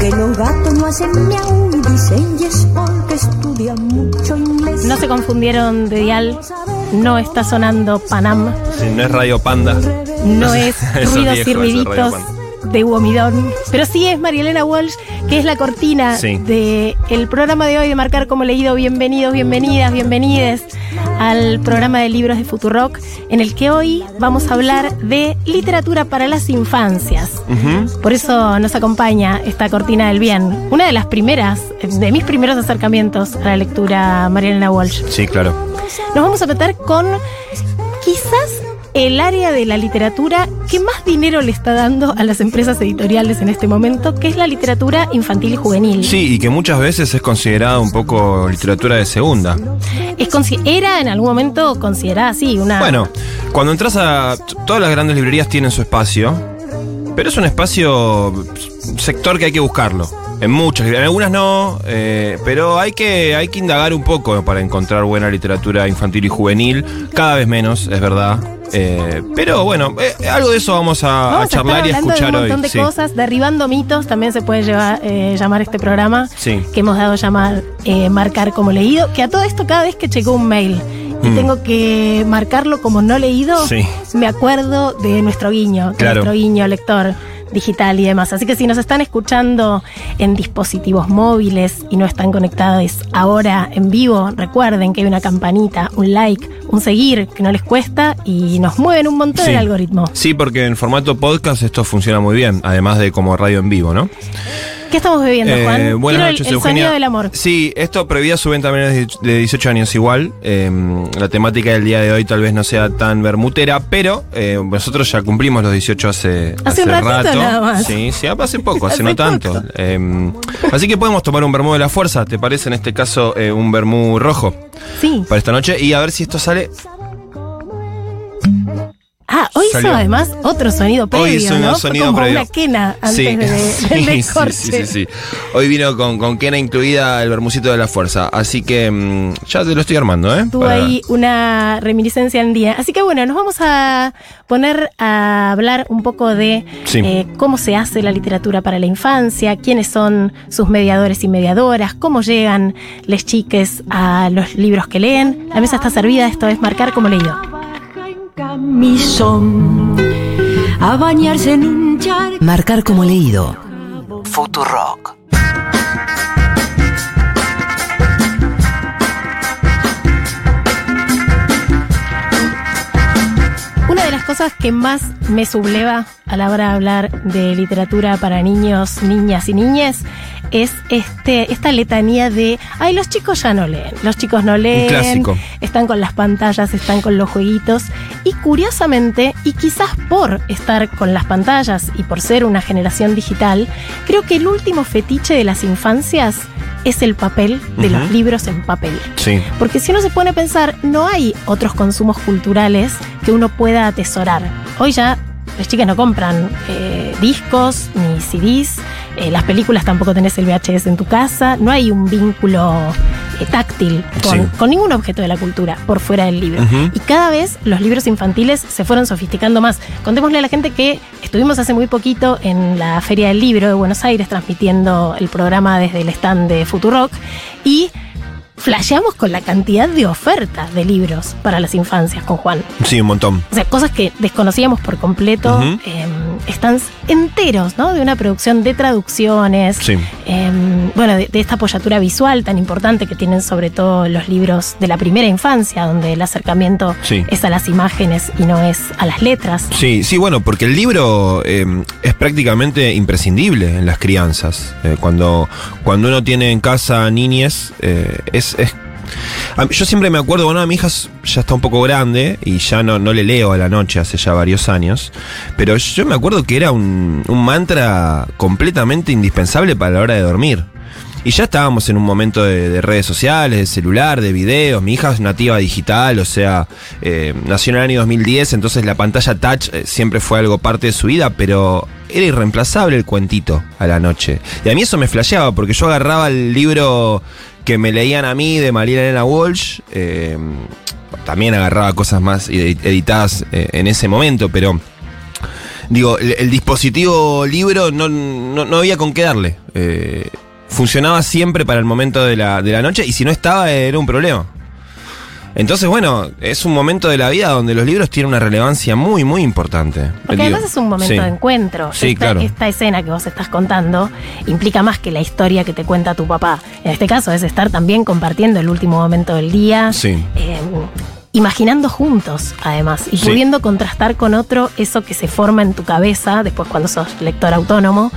Que los gatos no hacen miau y dicen yes porque estudian mucho inglés. No se confundieron de dial, no está sonando Panam, Sí, no es Radio Panda. no es ruidos y ruiditos de Huomidón, pero sí es Marielena Walsh, que es la cortina Sí. del programa de hoy de Marcar como leído. Bienvenidos, bienvenidas, bienvenides al programa de libros de Futurock, en el que hoy vamos a hablar de literatura para las infancias. Por eso nos acompaña esta cortina del bien, una de las primeras, de mis primeros acercamientos a la lectura Marielena Walsh. Sí, claro. Nos vamos a meter con quizás el área de la literatura que más dinero le está dando a las empresas editoriales en este momento, que es la literatura infantil y juvenil. Sí, y que muchas veces es considerada un poco literatura de segunda. Es era en algún momento considerada así, una... Bueno, cuando entras a. Todas las grandes librerías tienen su espacio, pero es un espacio. sector que hay que buscarlo. En muchas, en algunas no, eh, pero hay que, hay que indagar un poco para encontrar buena literatura infantil y juvenil. Cada vez menos, es verdad. Eh, pero bueno, eh, algo de eso vamos a, a Vamos a, estar charlar y a hablando de escuchar un montón hoy. de sí. cosas, derribando mitos, también se puede llevar, eh, llamar este programa, Sí. que hemos dado llamar eh, marcar como leído, que a todo esto cada vez que llegó un mail y Mm. tengo que marcarlo como no leído, Sí. me acuerdo de nuestro guiño, de Claro. nuestro guiño lector digital y demás. Así que si nos están escuchando en dispositivos móviles y no están conectados ahora en vivo, recuerden que hay una campanita, un like, un seguir que no les cuesta y nos mueven un montón Sí. el algoritmo. Sí, porque en formato podcast esto funciona muy bien, además de como radio en vivo, ¿no? ¿Qué estamos bebiendo, Eh, Juan? buenas Quiero el- noches, el, Eugenia. sonido del amor. Sí, esto prohibida su venta a menores de 18 años igual. Eh, la temática del día de hoy tal vez no sea tan bermutera, pero eh, nosotros ya cumplimos los 18 hace, Hace un ratito rato. nada más. Sí, sí, hace poco, hace, Hace no tanto. Eh, así que podemos tomar un vermú de la fuerza, ¿te parece en este caso eh, un vermú rojo Sí. para esta noche? Y a ver si esto sale. Ah, hoy hizo además otro sonido previo, Hoy hizo un ¿no? Sonido como previo. una quena antes Sí, de, sí, del sí, descorche. sí, sí, sí. Hoy vino con, con quena incluida el bermucito de la fuerza. Así que mm, ya te lo estoy armando, ¿eh? Tuvo Para- ahí una reminiscencia en día. Así que bueno, nos vamos a poner a hablar un poco de Sí. eh, cómo se hace la literatura para la infancia, quiénes son sus mediadores y mediadoras, cómo llegan les chiques a los libros que leen. La mesa está servida, esto es marcar como leído. Camisón a bañarse en un charco. Marcar como leído. Futurock. Cosas que más me subleva a la hora de hablar de literatura para niños, niñas y niñes es este, esta letanía de, ay, los chicos ya no leen, los chicos no leen, clásico. están con las pantallas, están con los jueguitos. Y curiosamente, y quizás por estar con las pantallas y por ser una generación digital, creo que el último fetiche de las infancias es el papel de los libros en papel. Sí. Porque si uno se pone a pensar, no hay otros consumos culturales que uno pueda atesorar. Hoy ya las chicas no compran eh, discos ni CDs, eh, las películas tampoco tenés el VHS en tu casa, no hay un vínculo eh, táctil con, Sí. con ningún objeto de la cultura por fuera del libro. Y cada vez los libros infantiles se fueron sofisticando más. Contémosle a la gente que estuvimos hace muy poquito en la Feria del Libro de Buenos Aires transmitiendo el programa desde el stand de Futurock y flasheamos con la cantidad de ofertas de libros para las infancias con Juan. Sí, un montón. O sea, cosas que desconocíamos por completo. Eh, están enteros, ¿no? De una producción de traducciones. Sí. eh, bueno, de, de esta apoyatura visual tan importante que tienen sobre todo los libros de la primera infancia, donde el acercamiento Sí. es a las imágenes y no es a las letras. Sí, sí, bueno, porque el libro eh, es prácticamente imprescindible en las crianzas. Eh, cuando, cuando uno tiene en casa niñes, eh, yo siempre me acuerdo, bueno, mi hija ya está un poco grande y ya no, no le leo a la noche hace ya varios años, pero yo me acuerdo que era un, un mantra completamente indispensable para la hora de dormir. Y ya estábamos en un momento de, de redes sociales, de celular, de videos. Mi hija es nativa digital, o sea, eh, nació en el año 2010, entonces la pantalla touch eh, siempre fue algo parte de su vida, pero era irreemplazable el cuentito a la noche. Y a mí eso me flasheaba, porque yo agarraba el libro que me leían a mí de María Elena Walsh, eh, también agarraba cosas más edi- editadas eh, en ese momento, pero digo, el, el dispositivo libro no, no, no había con qué darle. Eh, funcionaba siempre para el momento de la, de la noche y si no estaba era un problema. Entonces, bueno, es un momento de la vida donde los libros tienen una relevancia muy, muy importante. Porque además es un momento sí. de encuentro. Sí, esta, claro. esta escena que vos estás contando implica más que la historia que te cuenta tu papá. En este caso es estar también compartiendo el último momento del día. Sí. eh, imaginando juntos, además, y Sí. pudiendo contrastar con otro eso que se forma en tu cabeza después cuando sos lector autónomo.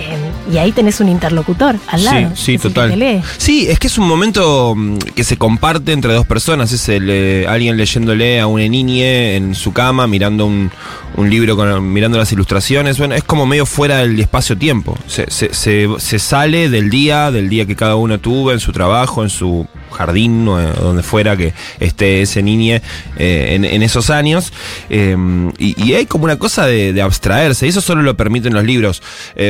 eh, y ahí tenés un interlocutor al lado. Sí, sí, total. te lee. Sí, es que es un momento mm, que se comparte entre dos personas. Es el, eh, alguien leyéndole a una niñe en su cama, mirando un, un libro, con, mirando las ilustraciones. Bueno, es como medio fuera del espacio-tiempo. Se, se- se- se sale del día, del día que cada uno tuvo en su trabajo, en su jardín o eh, donde fuera que esté ese niñe eh, en, esos años. Eh, y, hay como una cosa de, abstraerse. Y eso solo lo permiten los libros.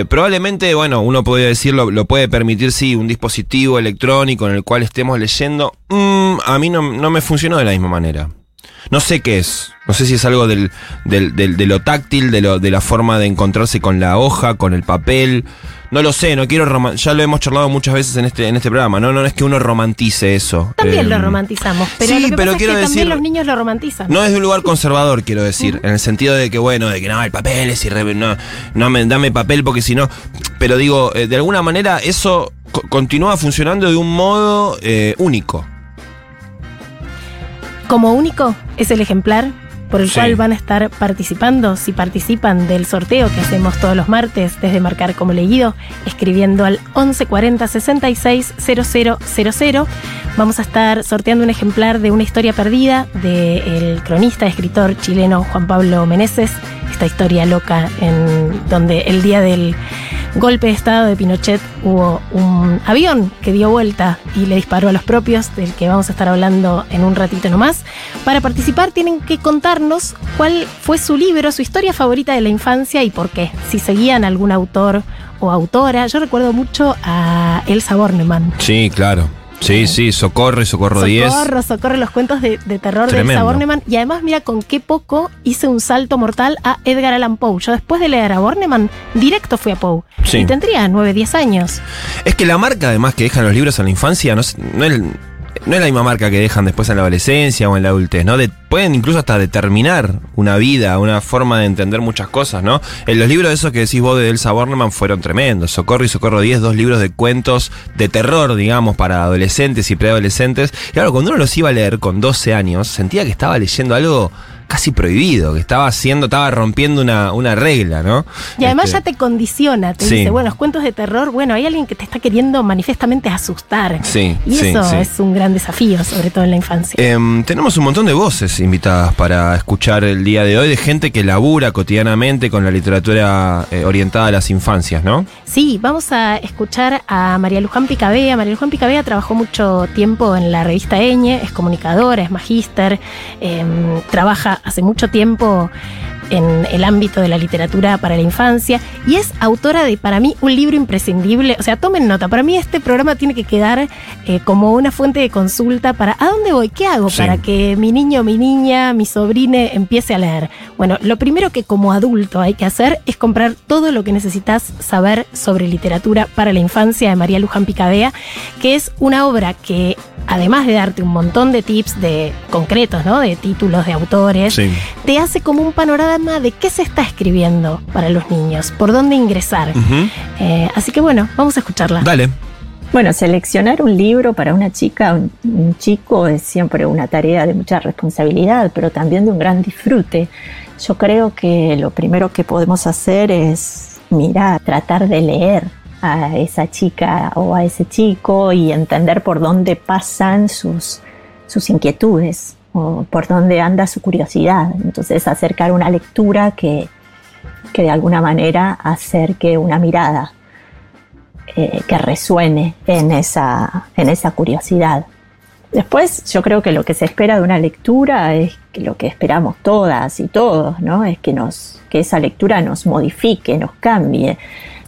Probablemente, bueno, uno puede decirlo, lo puede permitir, sí, un dispositivo electrónico en el cual estemos leyendo. Mm, a mí no, no me funcionó de la misma manera. No sé qué es. No sé si es algo del, del- del- de lo táctil, de, lo, de la forma de encontrarse con la hoja, con el papel. No lo sé, no quiero ya lo hemos charlado muchas veces en este, en este programa, no, no es que uno romantice eso. También Eh, lo romantizamos, pero sí, lo que pero pasa quiero es que decir- también los niños lo romantizan. No es de un lugar conservador, quiero decir, en el sentido de que, bueno, de que no, el papel es irre... No, no me, dame papel porque si no... Pero digo, eh, de alguna manera eso co- continúa funcionando de un modo eh, único. Como único es el ejemplar por el Sí. cual van a estar participando, si participan del sorteo que hacemos todos los martes desde Marcar como Leído, escribiendo al 1140 66 000. Vamos a estar sorteando un ejemplar de Una historia perdida del cronista, escritor chileno Juan Pablo Meneses, esta historia loca en donde el día del golpe de estado de Pinochet hubo un avión que dio vuelta y le disparó a los propios, del que vamos a estar hablando en un ratito nomás. Para participar tienen que contarnos cuál fue su libro, su historia favorita de la infancia y por qué. Si seguían algún autor o autora. Yo recuerdo mucho a Elsa Bornemann. Sí, claro. Sí, sí, Socorro y Socorro 10. Socorro, socorro, los cuentos de, de terror de. Elsa Bornemann. Y además, mira con qué poco hice un salto mortal a Edgar Allan Poe. Yo después de leer a Bornemann, directo fui a Poe. Sí. Y tendría 9, 10 años. Es que la marca además que dejan los libros en la infancia no no es, no es la misma marca que dejan después en la adolescencia o en la adultez, ¿no? De- pueden incluso hasta determinar una vida, una forma de entender muchas cosas, ¿no? En los libros esos que decís vos de Elsa Bornemann fueron tremendos. Socorro y Socorro 10, dos libros de cuentos de terror, digamos, para adolescentes y preadolescentes. Claro, cuando uno los iba a leer con 12 años, sentía que estaba leyendo algo casi prohibido, que estaba haciendo, estaba rompiendo una, una regla, ¿no? Y además Este, ya te condiciona, te Sí. dice, bueno, los cuentos de terror, bueno, hay alguien que te está queriendo manifiestamente asustar. Sí, Y sí, eso sí. es un gran desafío, sobre todo en la infancia. Em, tenemos un montón de voces invitadas para escuchar el día de hoy, de gente que labura cotidianamente con la literatura eh, orientada a las infancias, ¿no? Sí, vamos a escuchar a María Luján Picabea. María Luján Picabea trabajó mucho tiempo en la revista Eñe, es comunicadora, es magíster, em, trabaja hace mucho tiempo en el ámbito de la literatura para la infancia y es autora de, para mí, un libro imprescindible. O sea, tomen nota, para mí este programa tiene que quedar eh, como una fuente de consulta para ¿a dónde voy? ¿Qué hago Sí. para que mi niño, mi niña, mi sobrine empiece a leer? Bueno, lo primero que como adulto hay que hacer es comprar todo lo que necesitas saber sobre literatura para la infancia de María Luján Picabea, que es una obra que además de darte un montón de tips de concretos, ¿no? De títulos de autores, Sí. te hace como un panorama de qué se está escribiendo para los niños, por dónde ingresar. Eh, así que bueno, vamos a escucharla. Dale. Bueno, seleccionar un libro para una chica, un, un chico, es siempre una tarea de mucha responsabilidad, pero también de un gran disfrute. Yo creo que lo primero que podemos hacer es mirar, tratar de leer a esa chica o a ese chico y entender por dónde pasan sus, sus inquietudes o por dónde anda su curiosidad. Entonces acercar una lectura que, que de alguna manera acerque una mirada eh, que resuene en esa, en esa curiosidad. Después yo creo que lo que se espera de una lectura es que lo que esperamos todas y todos, ¿no? Es que, nos, que esa lectura nos modifique, nos cambie,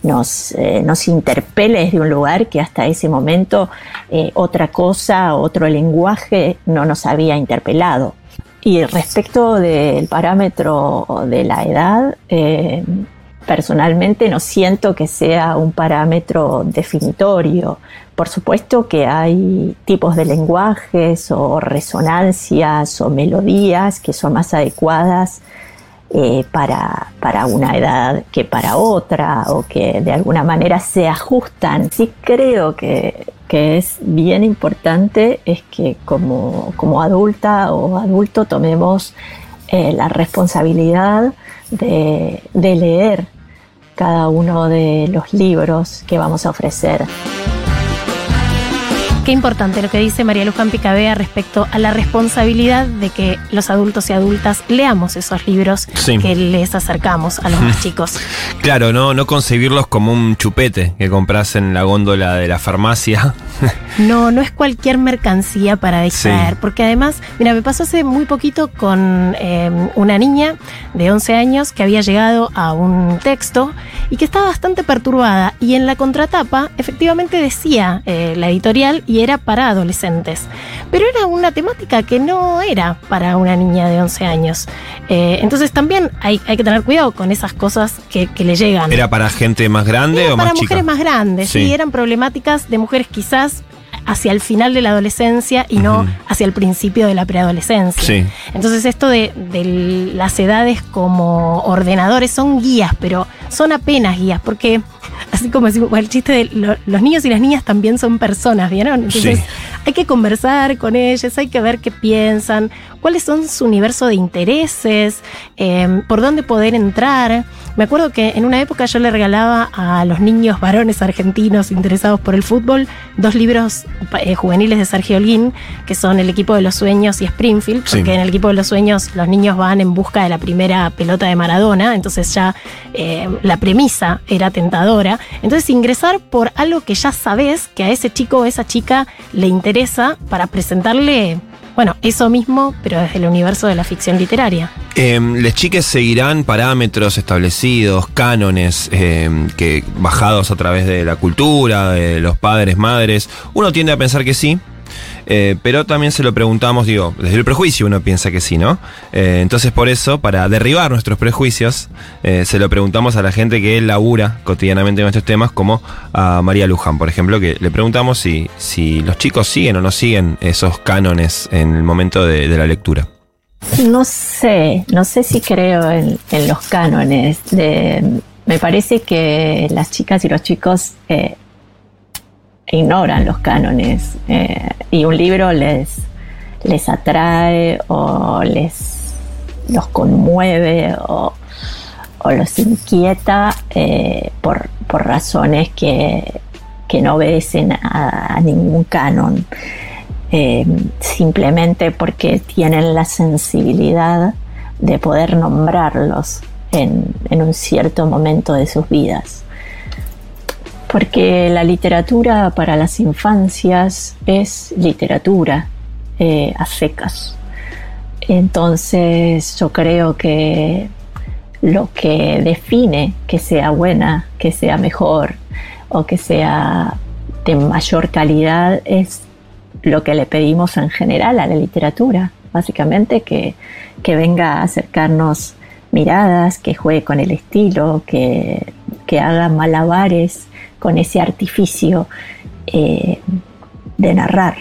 nos, eh, nos interpele desde un lugar que hasta ese momento eh, otra cosa, otro lenguaje no nos había interpelado. Y respecto del parámetro de la edad, eh, personalmente no siento que sea un parámetro definitorio. Por supuesto que hay tipos de lenguajes o resonancias o melodías que son más adecuadas eh, para, para una edad que para otra o que de alguna manera se ajustan. Sí creo que, que es bien importante es que como, como adulta o adulto tomemos eh, la responsabilidad de, de leer cada uno de los libros que vamos a ofrecer. Qué importante lo que dice María Luján Picabea respecto a la responsabilidad de que los adultos y adultas leamos esos libros Sí. que les acercamos a los más chicos. Claro, no, no concebirlos como un chupete que compras en la góndola de la farmacia. No, no es cualquier mercancía para distraer, Sí. porque además, mira, me pasó hace muy poquito con eh, una niña de 11 años que había llegado a un texto y que estaba bastante perturbada y en la contratapa efectivamente decía eh, la editorial y era para adolescentes, pero era una temática que no era para una niña de 11 años. Eh, entonces también hay, hay que tener cuidado con esas cosas que, que le llegan. ¿Era para gente más grande Era o para más chica? mujeres más grandes, sí. Sí. eran problemáticas de mujeres quizás hacia el final de la adolescencia y no hacia el principio de la preadolescencia. Sí. Entonces esto de, de las edades como ordenadores son guías, pero son apenas guías, porque así como el chiste de lo- los niños y las niñas también son personas, ¿vieron? Entonces Sí. hay que conversar con ellos, hay que ver qué piensan, cuáles son su universo de intereses, eh, por dónde poder entrar. Me acuerdo que en una época yo le regalaba a los niños varones argentinos interesados por el fútbol dos libros eh, juveniles de Sergio Holguín, que son El equipo de los sueños y Springfield, Sí. porque en el equipo de los sueños los niños van en busca de la primera pelota de Maradona, entonces ya eh, la premisa era tentadora. Entonces ingresar por algo que ya sabes que a ese chico o esa chica le interesa para presentarle, bueno, eso mismo, pero desde el universo de la ficción literaria. Em, les chiques seguirán parámetros establecidos, cánones em, que bajados a través de la cultura, de los padres, madres. Uno tiende a pensar que sí. Eh, pero también se lo preguntamos, digo, desde el prejuicio uno piensa que sí, ¿no? Eh, entonces por eso, para derribar nuestros prejuicios, eh, se lo preguntamos a la gente que labura cotidianamente en estos temas, como a María Luján, por ejemplo, que le preguntamos si, si los chicos siguen o no siguen esos cánones en el momento de- la lectura. No sé, no sé si creo en, los cánones. Me parece que las chicas y los chicos ignoran los cánones eh, y un libro les, les atrae o les los conmueve o, o los inquieta eh, por, por razones que, que no obedecen a, ningún canon eh, simplemente porque tienen la sensibilidad de poder nombrarlos en, en un cierto momento de sus vidas. Porque la literatura para las infancias es literatura eh, a secas. Entonces yo creo que lo que define que sea buena, que sea mejor o que sea de mayor calidad es lo que le pedimos en general a la literatura, básicamente que, que venga a acercarnos miradas, que juegue con el estilo, que, que haga malabares con ese artificio eh, de narrar.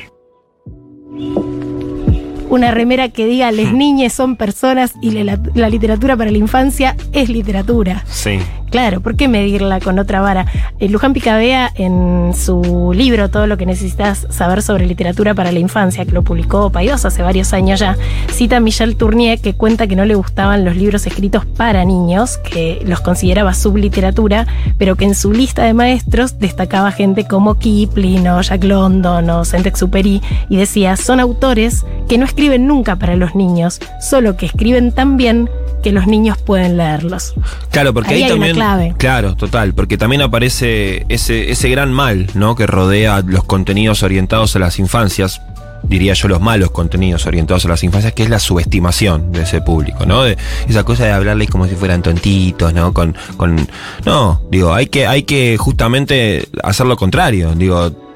Una remera que diga, les hmm. niñes son personas y la, la literatura para la infancia es literatura. Sí. Claro, ¿por qué medirla con otra vara? Eh, Luján Picabea, en su libro Todo lo que necesitas saber sobre literatura para la infancia, que lo publicó Paidós hace varios años ya, cita a Michel Tournier que cuenta que no le gustaban los libros escritos para niños, que los consideraba subliteratura, pero que en su lista de maestros destacaba gente como Kipling o Jack London o Saint-Exupéry y decía, son autores que no escriben nunca para los niños, solo que escriben tan bien que los niños pueden leerlos. Claro, porque ahí, también. Claro, total. Porque también aparece ese, ese gran mal, ¿no? Que rodea los contenidos orientados a las infancias. Diría yo los malos contenidos orientados a las infancias, que es la subestimación de ese público, ¿no? De esa cosa de hablarles como si fueran tontitos, ¿no? Con, con. No, digo, hay que, hay que justamente hacer lo contrario. Digo,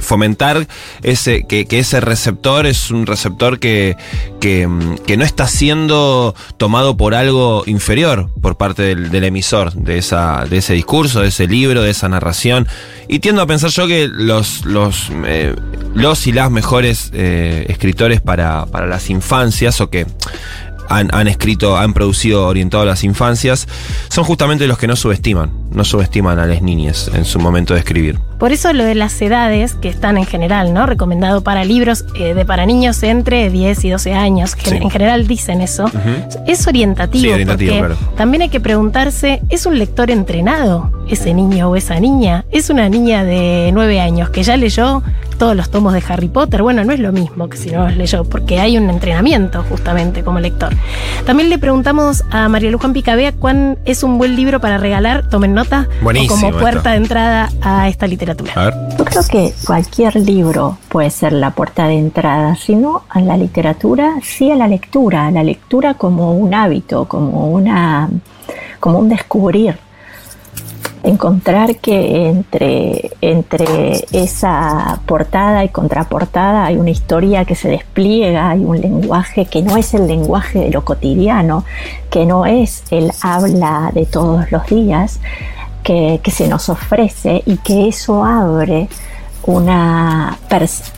fomentar ese que, que ese receptor es un receptor que, que, mm, que no está siendo tomado por algo inferior por parte del, del emisor de esa de ese discurso de ese libro de esa narración. Y tiendo a pensar yo que los los eh, los y las mejores eh, escritores para, para las infancias o que han, han escrito, han producido orientado a las infancias, son justamente los que no subestiman, no subestiman a las niñas en su momento de escribir. Por eso lo de las edades, que están en general, ¿no? Recomendado para libros eh, de para niños entre 10 y 12 años, Sí. en general dicen eso, es orientativo, Sí, orientativo, porque claro. también hay que preguntarse, ¿es un lector entrenado ese niño o esa niña? ¿Es una niña de 9 años que ya leyó todos los tomos de Harry Potter? Bueno, no es lo mismo que si no los leyó, porque hay un entrenamiento justamente como lector. También le preguntamos a María Luján Picabea cuán es un buen libro para regalar, tomen nota, Buenísimo como esto. puerta de entrada a esta literatura. A ver. Yo creo que cualquier libro puede ser la puerta de entrada, sino a la literatura, sí a la lectura, a la lectura como un hábito, como una, como un descubrir. Encontrar que entre, entre esa portada y contraportada hay una historia que se despliega, hay un lenguaje que no es el lenguaje de lo cotidiano, que no es el habla de todos los días, que, que se nos ofrece y que eso abre una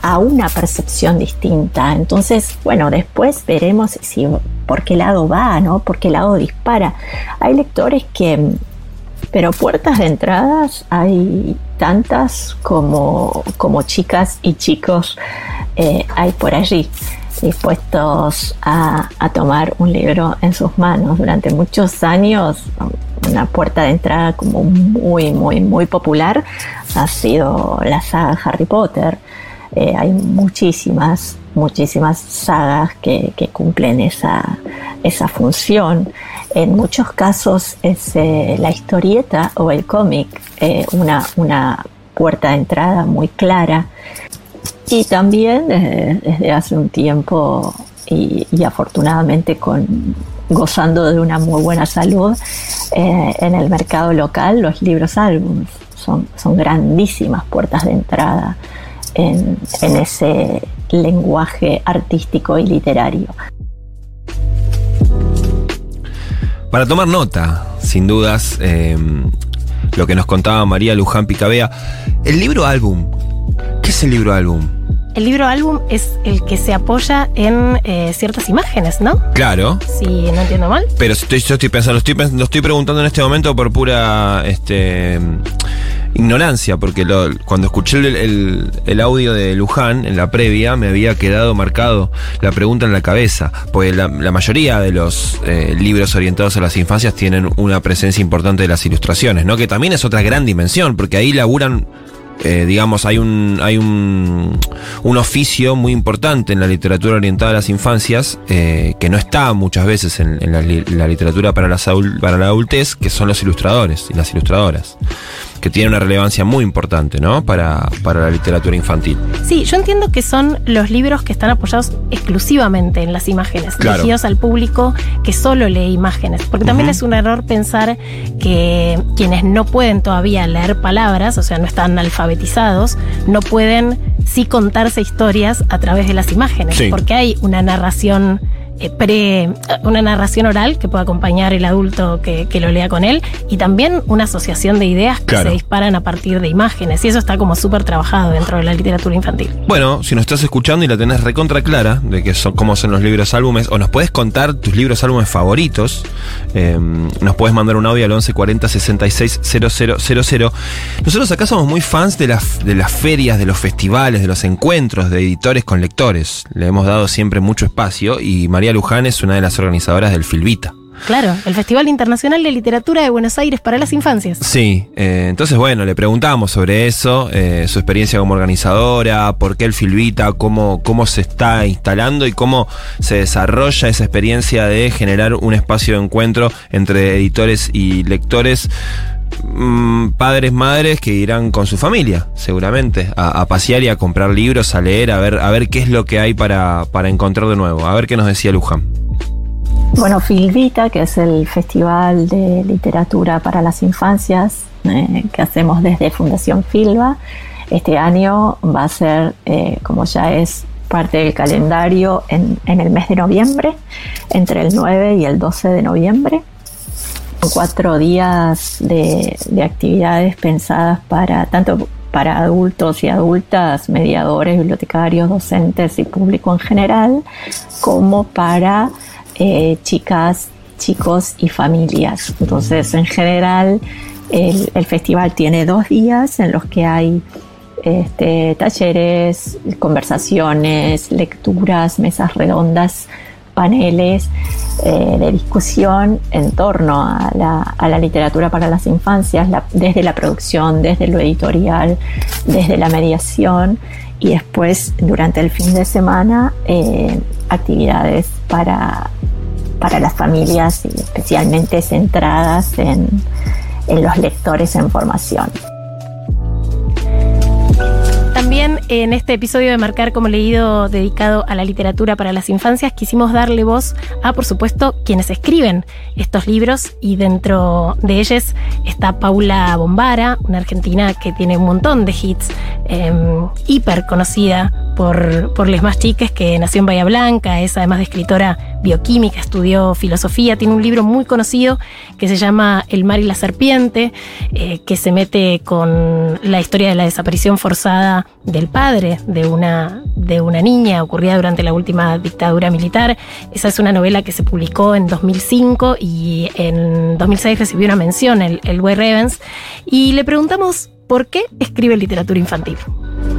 a una percepción distinta. Entonces, bueno, después veremos si por qué lado va, ¿no? Por qué lado dispara. Hay lectores que, pero puertas de entradas hay tantas como, como chicas y chicos eh, hay por allí dispuestos a, a tomar un libro en sus manos. Durante muchos años, una puerta de entrada como muy, muy, muy popular ha sido la saga Harry Potter. Eh, hay muchísimas, muchísimas sagas que, que cumplen esa, esa función. En muchos casos es eh, la historieta o el cómic eh, una, una puerta de entrada muy clara. Y también desde, desde hace un tiempo y, afortunadamente con, gozando de una muy buena salud, eh, en el mercado local los libros álbums son, son grandísimas puertas de entrada en, en ese lenguaje artístico y literario. Para tomar nota, sin dudas, eh, lo que nos contaba María Luján Picabea, el libro álbum. ¿Qué es el libro álbum? El libro álbum es el que se apoya en eh, ciertas imágenes, ¿no? Claro, Si no entiendo mal. pero estoy, yo estoy pensando, estoy, lo estoy preguntando en este momento por pura este, ignorancia, porque lo- cuando escuché el, el- el audio de Luján en la previa me había quedado marcado la pregunta en la cabeza, porque la, la mayoría de los eh, libros orientados a las infancias tienen una presencia importante de las ilustraciones, ¿no? Que también es otra gran dimensión, porque ahí laburan eh, digamos, hay un, hay un, un oficio muy importante en la literatura orientada a las infancias eh, que no está muchas veces en, en la, li- la literatura para, las para la adultez, que son los ilustradores y las ilustradoras, que tienen una relevancia muy importante, ¿no? Para, para la literatura infantil. Sí, yo entiendo que son los libros que están apoyados exclusivamente en las imágenes, Claro. dirigidos al público que solo lee imágenes. Porque también Ujú. es un error pensar que quienes no pueden todavía leer palabras, o sea, no están alfabetizados, no pueden sí contarse historias a través de las imágenes. Sí. Porque hay una narración pre, una narración oral que pueda acompañar el adulto que, lo lea con él y también una asociación de ideas que se disparan a partir de imágenes. Y eso está como súper trabajado dentro de la literatura infantil. Bueno, si nos estás escuchando y la tenés recontra clara de que son cómo son los libros álbumes, o nos puedes contar tus libros álbumes favoritos, em, nos puedes mandar un audio al 1140 66 000. Nosotros acá somos muy fans de las, de las ferias, de los festivales, de los encuentros de editores con lectores. Le hemos dado siempre mucho espacio y María Luján es una de las organizadoras del Filvita. Claro, el Festival Internacional de Literatura de Buenos Aires para las Infancias. Sí, eh, entonces bueno, le preguntamos sobre eso, eh, su experiencia como organizadora, por qué el Filvita, cómo, cómo se está instalando y cómo se desarrolla esa experiencia de generar un espacio de encuentro entre editores y lectores mm, padres, madres que irán con su familia, seguramente, a, pasear y a comprar libros, a leer, a ver, a ver qué es lo que hay para, para encontrar de nuevo. A ver qué nos decía Luján. Bueno, Filvita, que es el Festival de Literatura para las Infancias eh, que hacemos desde Fundación Filva, este año va a ser, eh, como ya es parte del calendario, en, el mes de noviembre, entre el 9 y el 12 de noviembre. Cuatro días de, de actividades pensadas para tanto para adultos y adultas, mediadores, bibliotecarios, docentes y público en general, como para eh, chicas, chicos y familias. Entonces, en general, el, festival tiene dos días en los que hay este, talleres, conversaciones, lecturas, mesas redondas, paneles eh, de discusión en torno a la, literatura para las infancias, desde la producción, desde lo editorial, desde la mediación y después durante el fin de semana eh, actividades para, para las familias especialmente centradas en, en los lectores en formación. En este episodio de Marcar como leído dedicado a la literatura para las infancias quisimos darle voz a, por supuesto, quienes escriben estos libros y dentro de ellos está Paula Bombara, una argentina que tiene un montón de hits, em, hiper conocida por, por les más chiques, que nació en Bahía Blanca, es además de escritora bioquímica, estudió filosofía, tiene un libro muy conocido que se llama El mar y la serpiente, eh, que se mete con la historia de la desaparición forzada del padre de una, de una niña ocurrida durante la última dictadura militar. Esa es una novela que se publicó en 2005 y en 2006 recibió una mención el, el Way Revens. Y le preguntamos por qué escribe literatura infantil.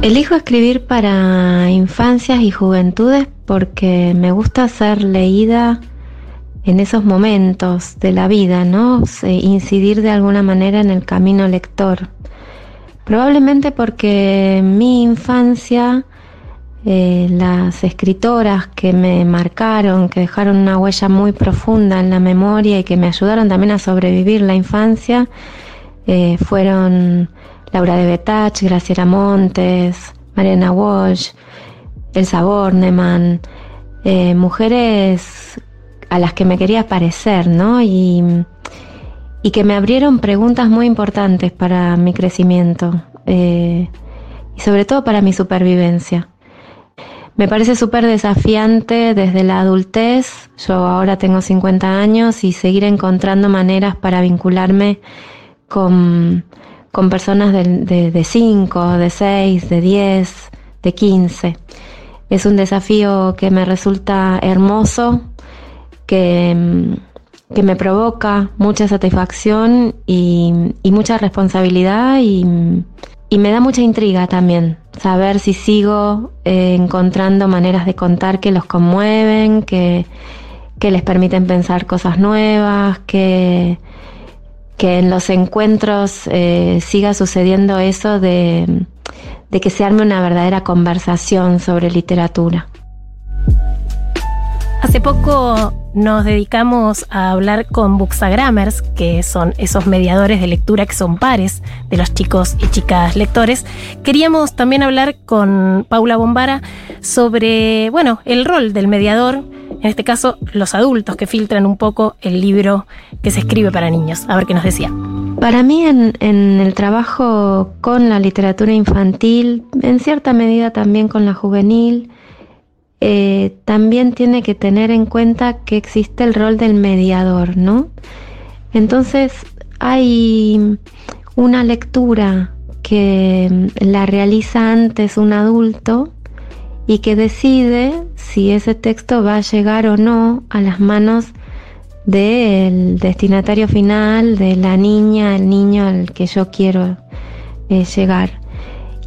Elijo escribir para infancias y juventudes porque me gusta ser leída en esos momentos de la vida, ¿no? incidir de alguna manera en el camino lector. Probablemente porque en mi infancia eh, las escritoras que me marcaron, que dejaron una huella muy profunda en la memoria y que me ayudaron también a sobrevivir la infancia, eh, fueron Laura de Betach, Graciela Montes, Mariana Walsh, Elsa Bornemann, eh, mujeres a las que me quería parecer, ¿no? Y, y, que me abrieron preguntas muy importantes para mi crecimiento eh, y sobre todo para mi supervivencia. Me parece súper desafiante desde la adultez, yo ahora tengo 50 años y seguir encontrando maneras para vincularme con con personas de 5, de 6, de 10, de 15. Es un desafío que me resulta hermoso, que, que me provoca mucha satisfacción y, mucha responsabilidad y, me da mucha intriga también saber si sigo eh, encontrando maneras de contar que los conmueven, que, que les permiten pensar cosas nuevas, que, que en los encuentros eh, siga sucediendo eso de, que se arme una verdadera conversación sobre literatura. Hace poco nos dedicamos a hablar con Booksagrammers, que son esos mediadores de lectura que son pares de los chicos y chicas lectores. Queríamos también hablar con Paula Bombara sobre, bueno, el rol del mediador en este caso los adultos que filtran un poco el libro que se escribe para niños. A ver qué nos decía. Para mí en, el trabajo con la literatura infantil, en cierta medida también con la juvenil, eh, también tiene que tener en cuenta que existe el rol del mediador, ¿no? Entonces hay una lectura que la realiza antes un adulto y que decide si ese texto va a llegar o no a las manos del destinatario final, de la niña, el niño al que yo quiero eh, llegar.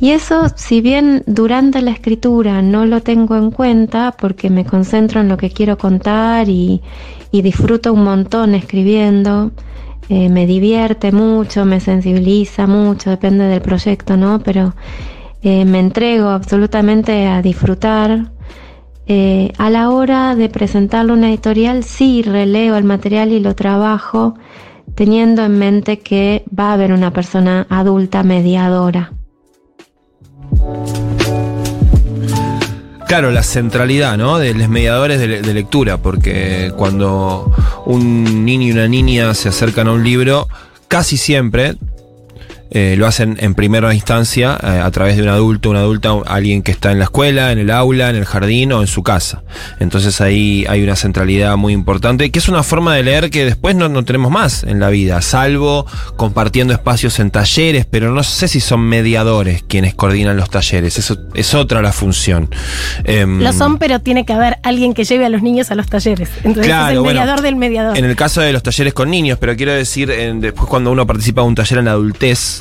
Y eso, si bien durante la escritura no lo tengo en cuenta porque me concentro en lo que quiero contar y, disfruto un montón escribiendo, eh, me divierte mucho, me sensibiliza mucho, depende del proyecto, ¿no? Pero eh, me entrego absolutamente a disfrutar eh, a la hora de presentarlo una editorial, sí releo el material y lo trabajo teniendo en mente que va a haber una persona adulta mediadora. Claro, la centralidad, ¿no? De los mediadores de, de, lectura, porque cuando un niño y una niña se acercan a un libro, casi siempre eh, lo hacen en primera instancia eh, a través de un adulto, una adulta, alguien que está en la escuela, en el aula, en el jardín o en su casa. Entonces ahí hay una centralidad muy importante, que es una forma de leer que después no, no tenemos más en la vida, salvo compartiendo espacios en talleres, pero no sé si son mediadores quienes coordinan los talleres, eso es otra la función. Em, lo son, pero tiene que haber alguien que lleve a los niños a los talleres. Entonces es el mediador del mediador. En el caso de los talleres con niños, pero quiero decir, después cuando uno participa de un taller en la adultez,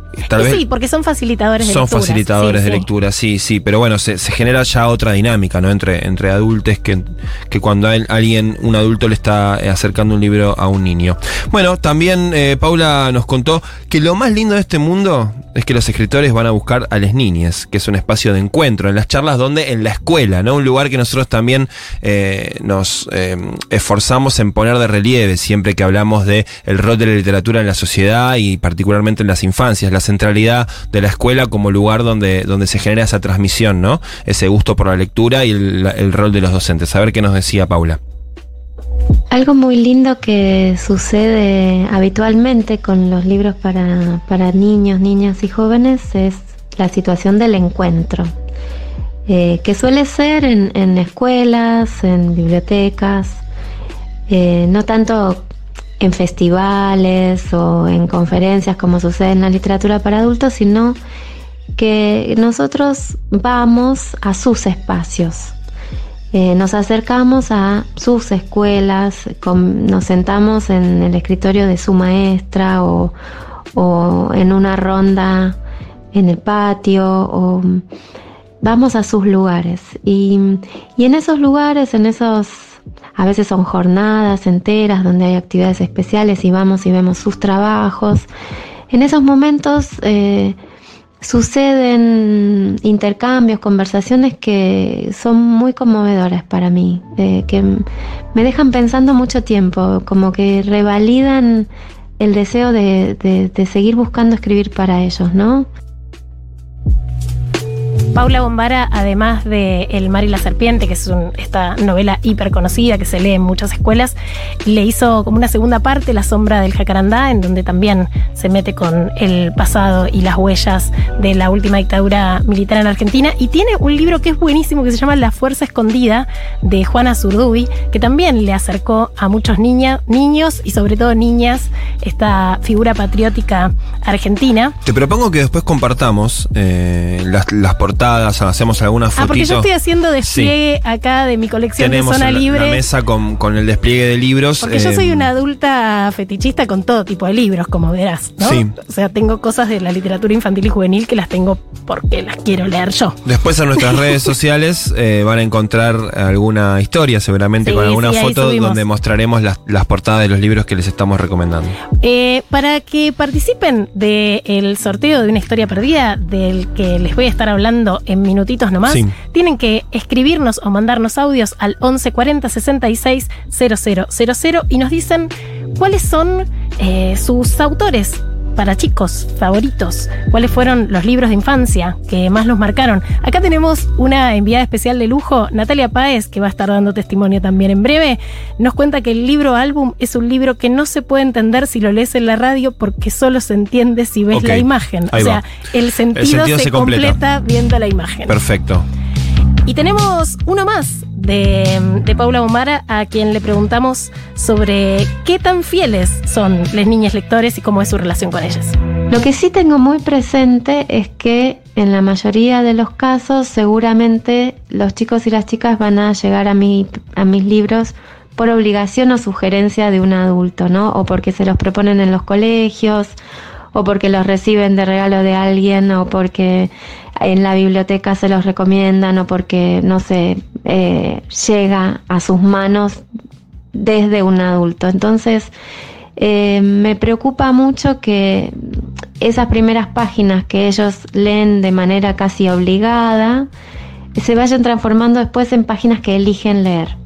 sí, porque son facilitadores de lectura. Son facilitadores de lectura, sí, sí, pero bueno, se, genera ya otra dinámica, ¿no? Entre, entre adultos que, que cuando alguien, un adulto le está eh, acercando un libro a un niño. Bueno, también eh, Paula nos contó que lo más lindo de este mundo es que los escritores van a buscar a las niñas, que es un espacio de encuentro, en las charlas donde, en la escuela, ¿no? Un lugar que nosotros también eh, nos esforzamos en poner de relieve siempre que hablamos de el rol de la literatura en la sociedad y particularmente en las infancias centralidad de la escuela como lugar donde, donde se genera esa transmisión, ¿no? Ese gusto por la lectura y el, rol de los docentes. A ver qué nos decía Paula. Algo muy lindo que sucede habitualmente con los libros para, para niños, niñas y jóvenes es la situación del encuentro, eh, que suele ser en, escuelas, en bibliotecas, eh, no tanto en festivales o en conferencias como sucede en la literatura para adultos, sino que nosotros vamos a sus espacios. Eh, nos acercamos a sus escuelas, nos sentamos en el escritorio de su maestra o, en una ronda en el patio o vamos a sus lugares. y en esos lugares, en esos a veces son jornadas enteras donde hay actividades especiales y vamos y vemos sus trabajos. En esos momentos eh, suceden intercambios, conversaciones que son muy conmovedoras para mí, eh, que me dejan pensando mucho tiempo, como que revalidan el deseo de, de seguir buscando escribir para ellos, ¿no? Paula Bombara, además de El mar y la serpiente, que es esta novela hiper conocida que se lee en muchas escuelas, le hizo como una segunda parte, La sombra del jacarandá, en donde también se mete con el pasado y las huellas de la última dictadura militar en Argentina. Y tiene un libro que es buenísimo que se llama La fuerza escondida, de Juana Zurduy, que también le acercó a muchos niños y sobre todo niñas esta figura patriótica argentina. Te propongo que después compartamos eh, las, las portadas hacemos algunas fotos. Ah, porque yo estoy haciendo despliegue acá de mi colección de zona libre. La mesa con, con, el despliegue de libros. Porque yo soy eh, una adulta fetichista con todo tipo de libros, como verás, ¿no? Sí. O sea, tengo cosas de la literatura infantil y juvenil que las tengo porque las quiero leer yo. Después en nuestras redes sociales eh, van a encontrar alguna historia, seguramente, con alguna foto donde mostraremos las, las, portadas de los libros que les estamos recomendando. Eh, para que participen del sorteo de una historia perdida, del que les voy a estar hablando en minutitos nomás, tienen que escribirnos o mandarnos audios al 1140 66 000 y nos dicen cuáles son eh, sus autores para chicos favoritos? ¿Cuáles fueron los libros de infancia que más los marcaron? Acá tenemos una enviada especial de lujo, Natalia Páez, que va a estar dando testimonio también en breve. Nos cuenta que el libro álbum es un libro que no se puede entender si lo lees en la radio porque solo se entiende si ves la imagen. o sea, el sentido, se, completa. completa viendo la imagen. Perfecto. Y tenemos uno más de, de Paula Bomara, a quien le preguntamos sobre qué tan fieles son las niñas lectores y cómo es su relación con ellas. Lo que sí tengo muy presente es que en la mayoría de los casos seguramente los chicos y las chicas van a llegar a, mi, a mis libros por obligación o sugerencia de un adulto, ¿no? O porque se los proponen en los colegios, o porque los reciben de regalo de alguien, o porque en la biblioteca se los recomiendan, o porque, no sé, eh, llega a sus manos desde un adulto. Entonces, eh, me preocupa mucho que esas primeras páginas que ellos leen de manera casi obligada se vayan transformando después en páginas que eligen leer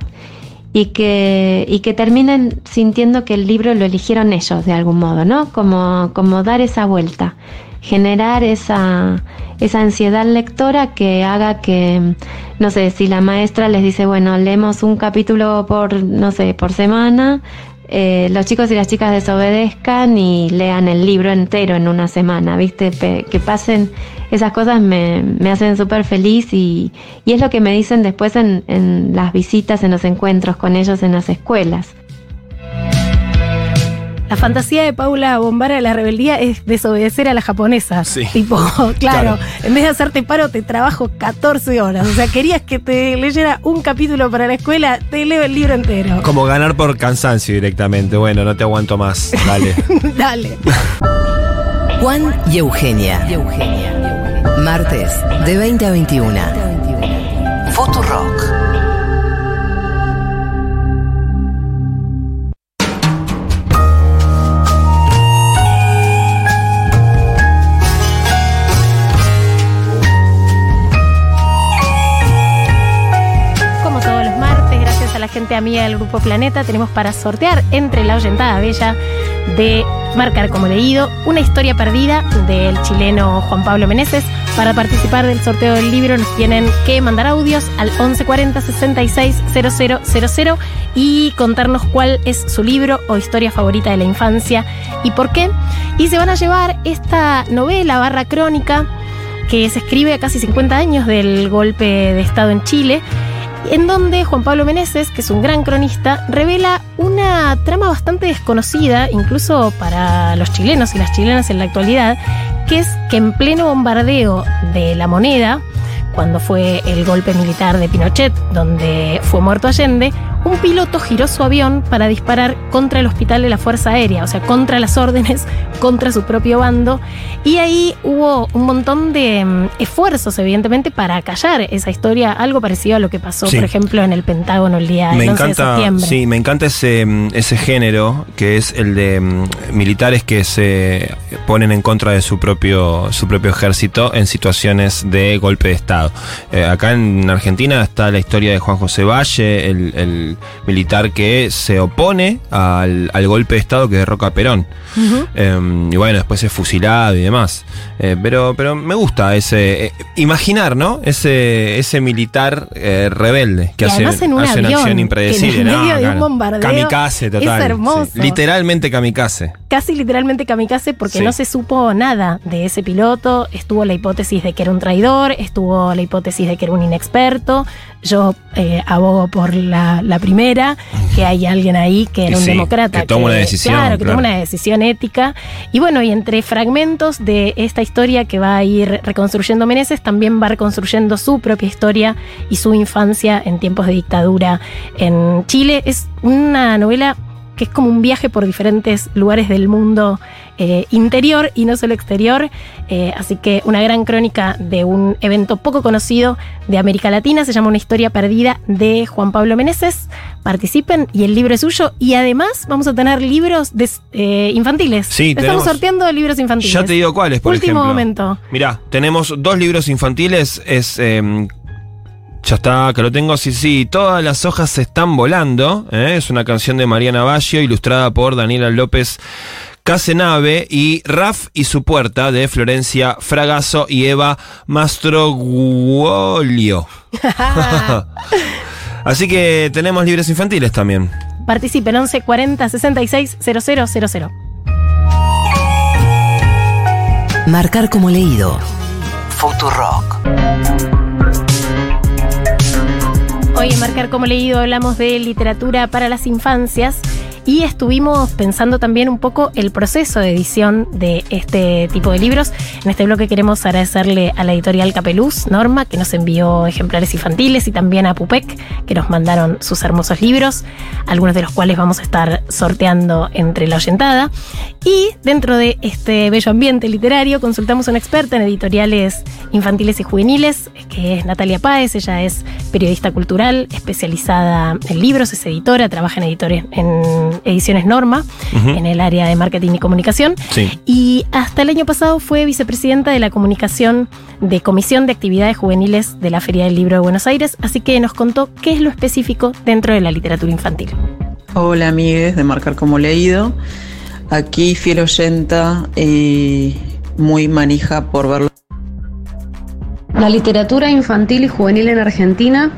y que, y que terminen sintiendo que el libro lo eligieron ellos de algún modo, ¿no? Como, como dar esa vuelta, generar esa, esa ansiedad lectora que haga que, no sé, si la maestra les dice, bueno, leemos un capítulo por, no sé, por semana, eh, los chicos y las chicas desobedezcan y lean el libro entero en una semana, ¿viste? que pasen esas cosas me, me hacen súper feliz y, y, es lo que me dicen después en, en las visitas, en los encuentros con ellos en las escuelas. La fantasía de Paula Bombara de la rebeldía es desobedecer a la japonesa. Sí. Tipo, claro, en vez de hacerte paro, te trabajo 14 horas. O sea, querías que te leyera un capítulo para la escuela, te leo el libro entero. Como ganar por cansancio directamente. Bueno, no te aguanto más. Dale. Dale. Juan y Eugenia. Eugenia. Martes, de 20 a 21. Futurock. Gente amiga del Grupo Planeta, tenemos para sortear entre la oyentada bella de marcar como leído una historia perdida del chileno Juan Pablo Meneses. Para participar del sorteo del libro nos tienen que mandar audios al 1140 66 000 y contarnos cuál es su libro o historia favorita de la infancia y por qué. Y se van a llevar esta novela barra crónica que se escribe a casi 50 años del golpe de Estado en Chile en donde Juan Pablo Meneses, que es un gran cronista, revela una trama bastante desconocida, incluso para los chilenos y las chilenas en la actualidad, que es que en pleno bombardeo de la moneda, cuando fue el golpe militar de Pinochet, donde fue muerto Allende, un piloto giró su avión para disparar contra el hospital de la Fuerza Aérea, o sea, contra las órdenes, contra su propio bando. Y ahí hubo un montón de mm, esfuerzos, evidentemente, para callar esa historia, algo parecido a lo que pasó, Sí. por ejemplo, en el Pentágono el día Me del 11 de septiembre. sí, me encanta ese, mm, ese género que es el de mm, militares que se ponen en contra de su propio, su propio ejército en situaciones de golpe de Estado. Eh, acá en Argentina está la historia de Juan José Valle, el, el militar que se opone al, al golpe de Estado que derroca a Perón. Eh, y bueno, después es fusilado y demás. Eh, pero, pero me gusta ese. eh, imaginar, ¿no? Ese, ese militar eh, rebelde que Y hace, además en un hace una acción impredecible. en el ¿no? medio de un bombardeo Kamikaze, total. es hermoso. sí. Literalmente kamikaze. casi literalmente kamikaze porque Sí. no se supo nada de ese piloto. Estuvo la hipótesis de que era un traidor, estuvo la hipótesis de que era un inexperto. Yo abogo por la, la primera, que hay alguien ahí que era un sí, demócrata. que toma una decisión, Claro, que claro. toma una decisión ética. Y bueno, y entre fragmentos de esta historia que va a ir reconstruyendo Meneses, también va reconstruyendo su propia historia y su infancia en tiempos de dictadura en Chile. Es una novela que es como un viaje por diferentes lugares del mundo eh, interior y no solo exterior. Eh, así que una gran crónica de un evento poco conocido de América Latina, se llama Una historia perdida de Juan Pablo Meneses. Participen y el libro es suyo. Y además vamos a tener libros de, eh, infantiles. Sí, Estamos sorteando libros infantiles. Ya te digo cuáles, por Último ejemplo. momento. Mirá, tenemos dos libros infantiles. Es. Ya está, que lo tengo, sí, sí. Todas las hojas se están volando. ¿eh? Es una canción de Mariana Baggio, ilustrada por Daniela López Casenave. Y Raf y su puerta, de Florencia Fragasso y Eva Mastroguolio. Así que tenemos libros infantiles también. Participen 11 40 66 000. Marcar como leído. Futurock. Hoy en Marcar como leído hablamos de literatura para las infancias y estuvimos pensando también un poco el proceso de edición de este tipo de libros. En este bloque queremos agradecerle a la editorial Capeluz, Norma, que nos envió ejemplares infantiles y también a Pupec, que nos mandaron sus hermosos libros, algunos de los cuales vamos a estar sorteando entre la oyentada. Y dentro de este bello ambiente literario consultamos a una experta en editoriales infantiles y juveniles, que es Natalia Páez. Ella es periodista cultural, especializada en libros, es editora, trabaja en editores en Ediciones Norma, en el área de marketing y comunicación. Sí. Y hasta el año pasado fue vicepresidenta de la comunicación de Comisión de Actividades Juveniles de la Feria del Libro de Buenos Aires, así que nos contó qué es lo específico dentro de la literatura infantil. Hola amigues de Marcar como Leído. Aquí fiel oyenta y muy manija por verlo. La literatura infantil y juvenil en Argentina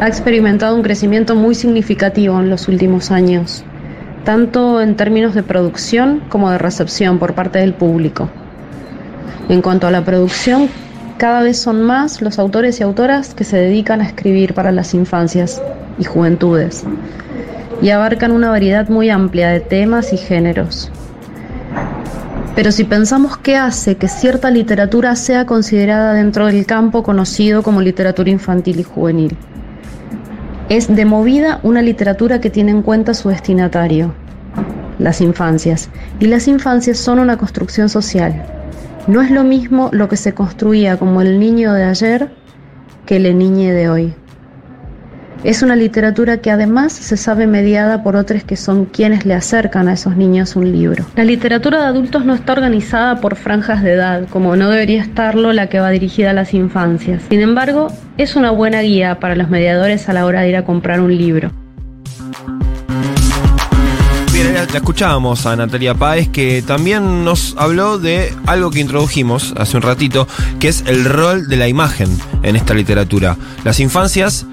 ha experimentado un crecimiento muy significativo en los últimos años, tanto en términos de producción como de recepción por parte del público. En cuanto a la producción, cada vez son más los autores y autoras que se dedican a escribir para las infancias y juventudes y abarcan una variedad muy amplia de temas y géneros. Pero si pensamos qué hace que cierta literatura sea considerada dentro del campo conocido como literatura infantil y juvenil, es de movida una literatura que tiene en cuenta su destinatario, las infancias. Y las infancias son una construcción social. No es lo mismo lo que se construía como el niño de ayer que el niño de hoy. Es una literatura que además se sabe mediada por otros que son quienes le acercan a esos niños un libro. La literatura de adultos no está organizada por franjas de edad, como no debería estarlo la que va dirigida a las infancias. Sin embargo, es una buena guía para los mediadores a la hora de ir a comprar un libro. Bien, la escuchábamos a Natalia Páez que también nos habló de algo que introdujimos hace un ratito, que es el rol de la imagen en esta literatura. Las infancias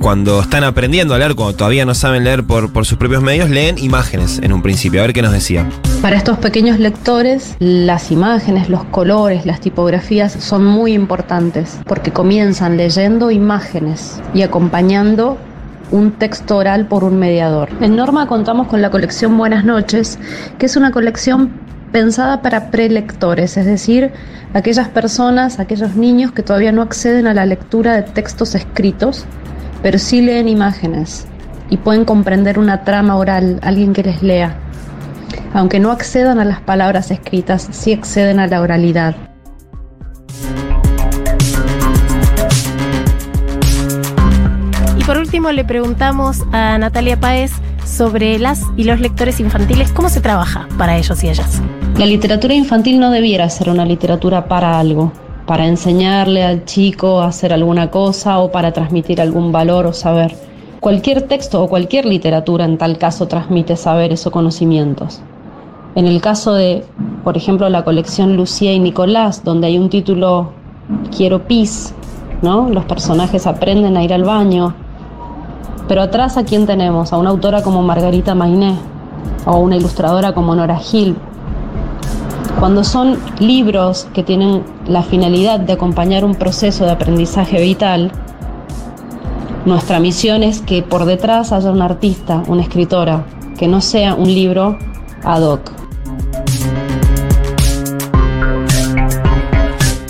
cuando están aprendiendo a leer, cuando todavía no saben leer por, sus propios medios, leen imágenes en un principio. A ver qué nos decía. Para estos pequeños lectores, las imágenes, los colores, las tipografías son muy importantes porque comienzan leyendo imágenes y acompañando un texto oral por un mediador. En Norma contamos con la colección Buenas noches, que es una colección pensada para prelectores, es decir, aquellas personas, aquellos niños que todavía no acceden a la lectura de textos escritos pero sí leen imágenes y pueden comprender una trama oral, alguien que les lea. Aunque no accedan a las palabras escritas, sí acceden a la oralidad. Y por último le preguntamos a Natalia Páez sobre las y los lectores infantiles, cómo se trabaja para ellos y ellas. La literatura infantil no debiera ser una literatura para algo, para enseñarle al chico a hacer alguna cosa o para transmitir algún valor o saber. Cualquier texto o cualquier literatura en tal caso transmite saberes o conocimientos. En el caso de, por ejemplo, la colección Lucía y Nicolás, donde hay un título Quiero pis, ¿no? Los personajes aprenden a ir al baño. Pero atrás a quién tenemos? A una autora como Margarita Mainé o una ilustradora como Nora Gil, cuando son libros que tienen la finalidad de acompañar un proceso de aprendizaje vital, nuestra misión es que por detrás haya un artista, una escritora, que no sea un libro ad hoc.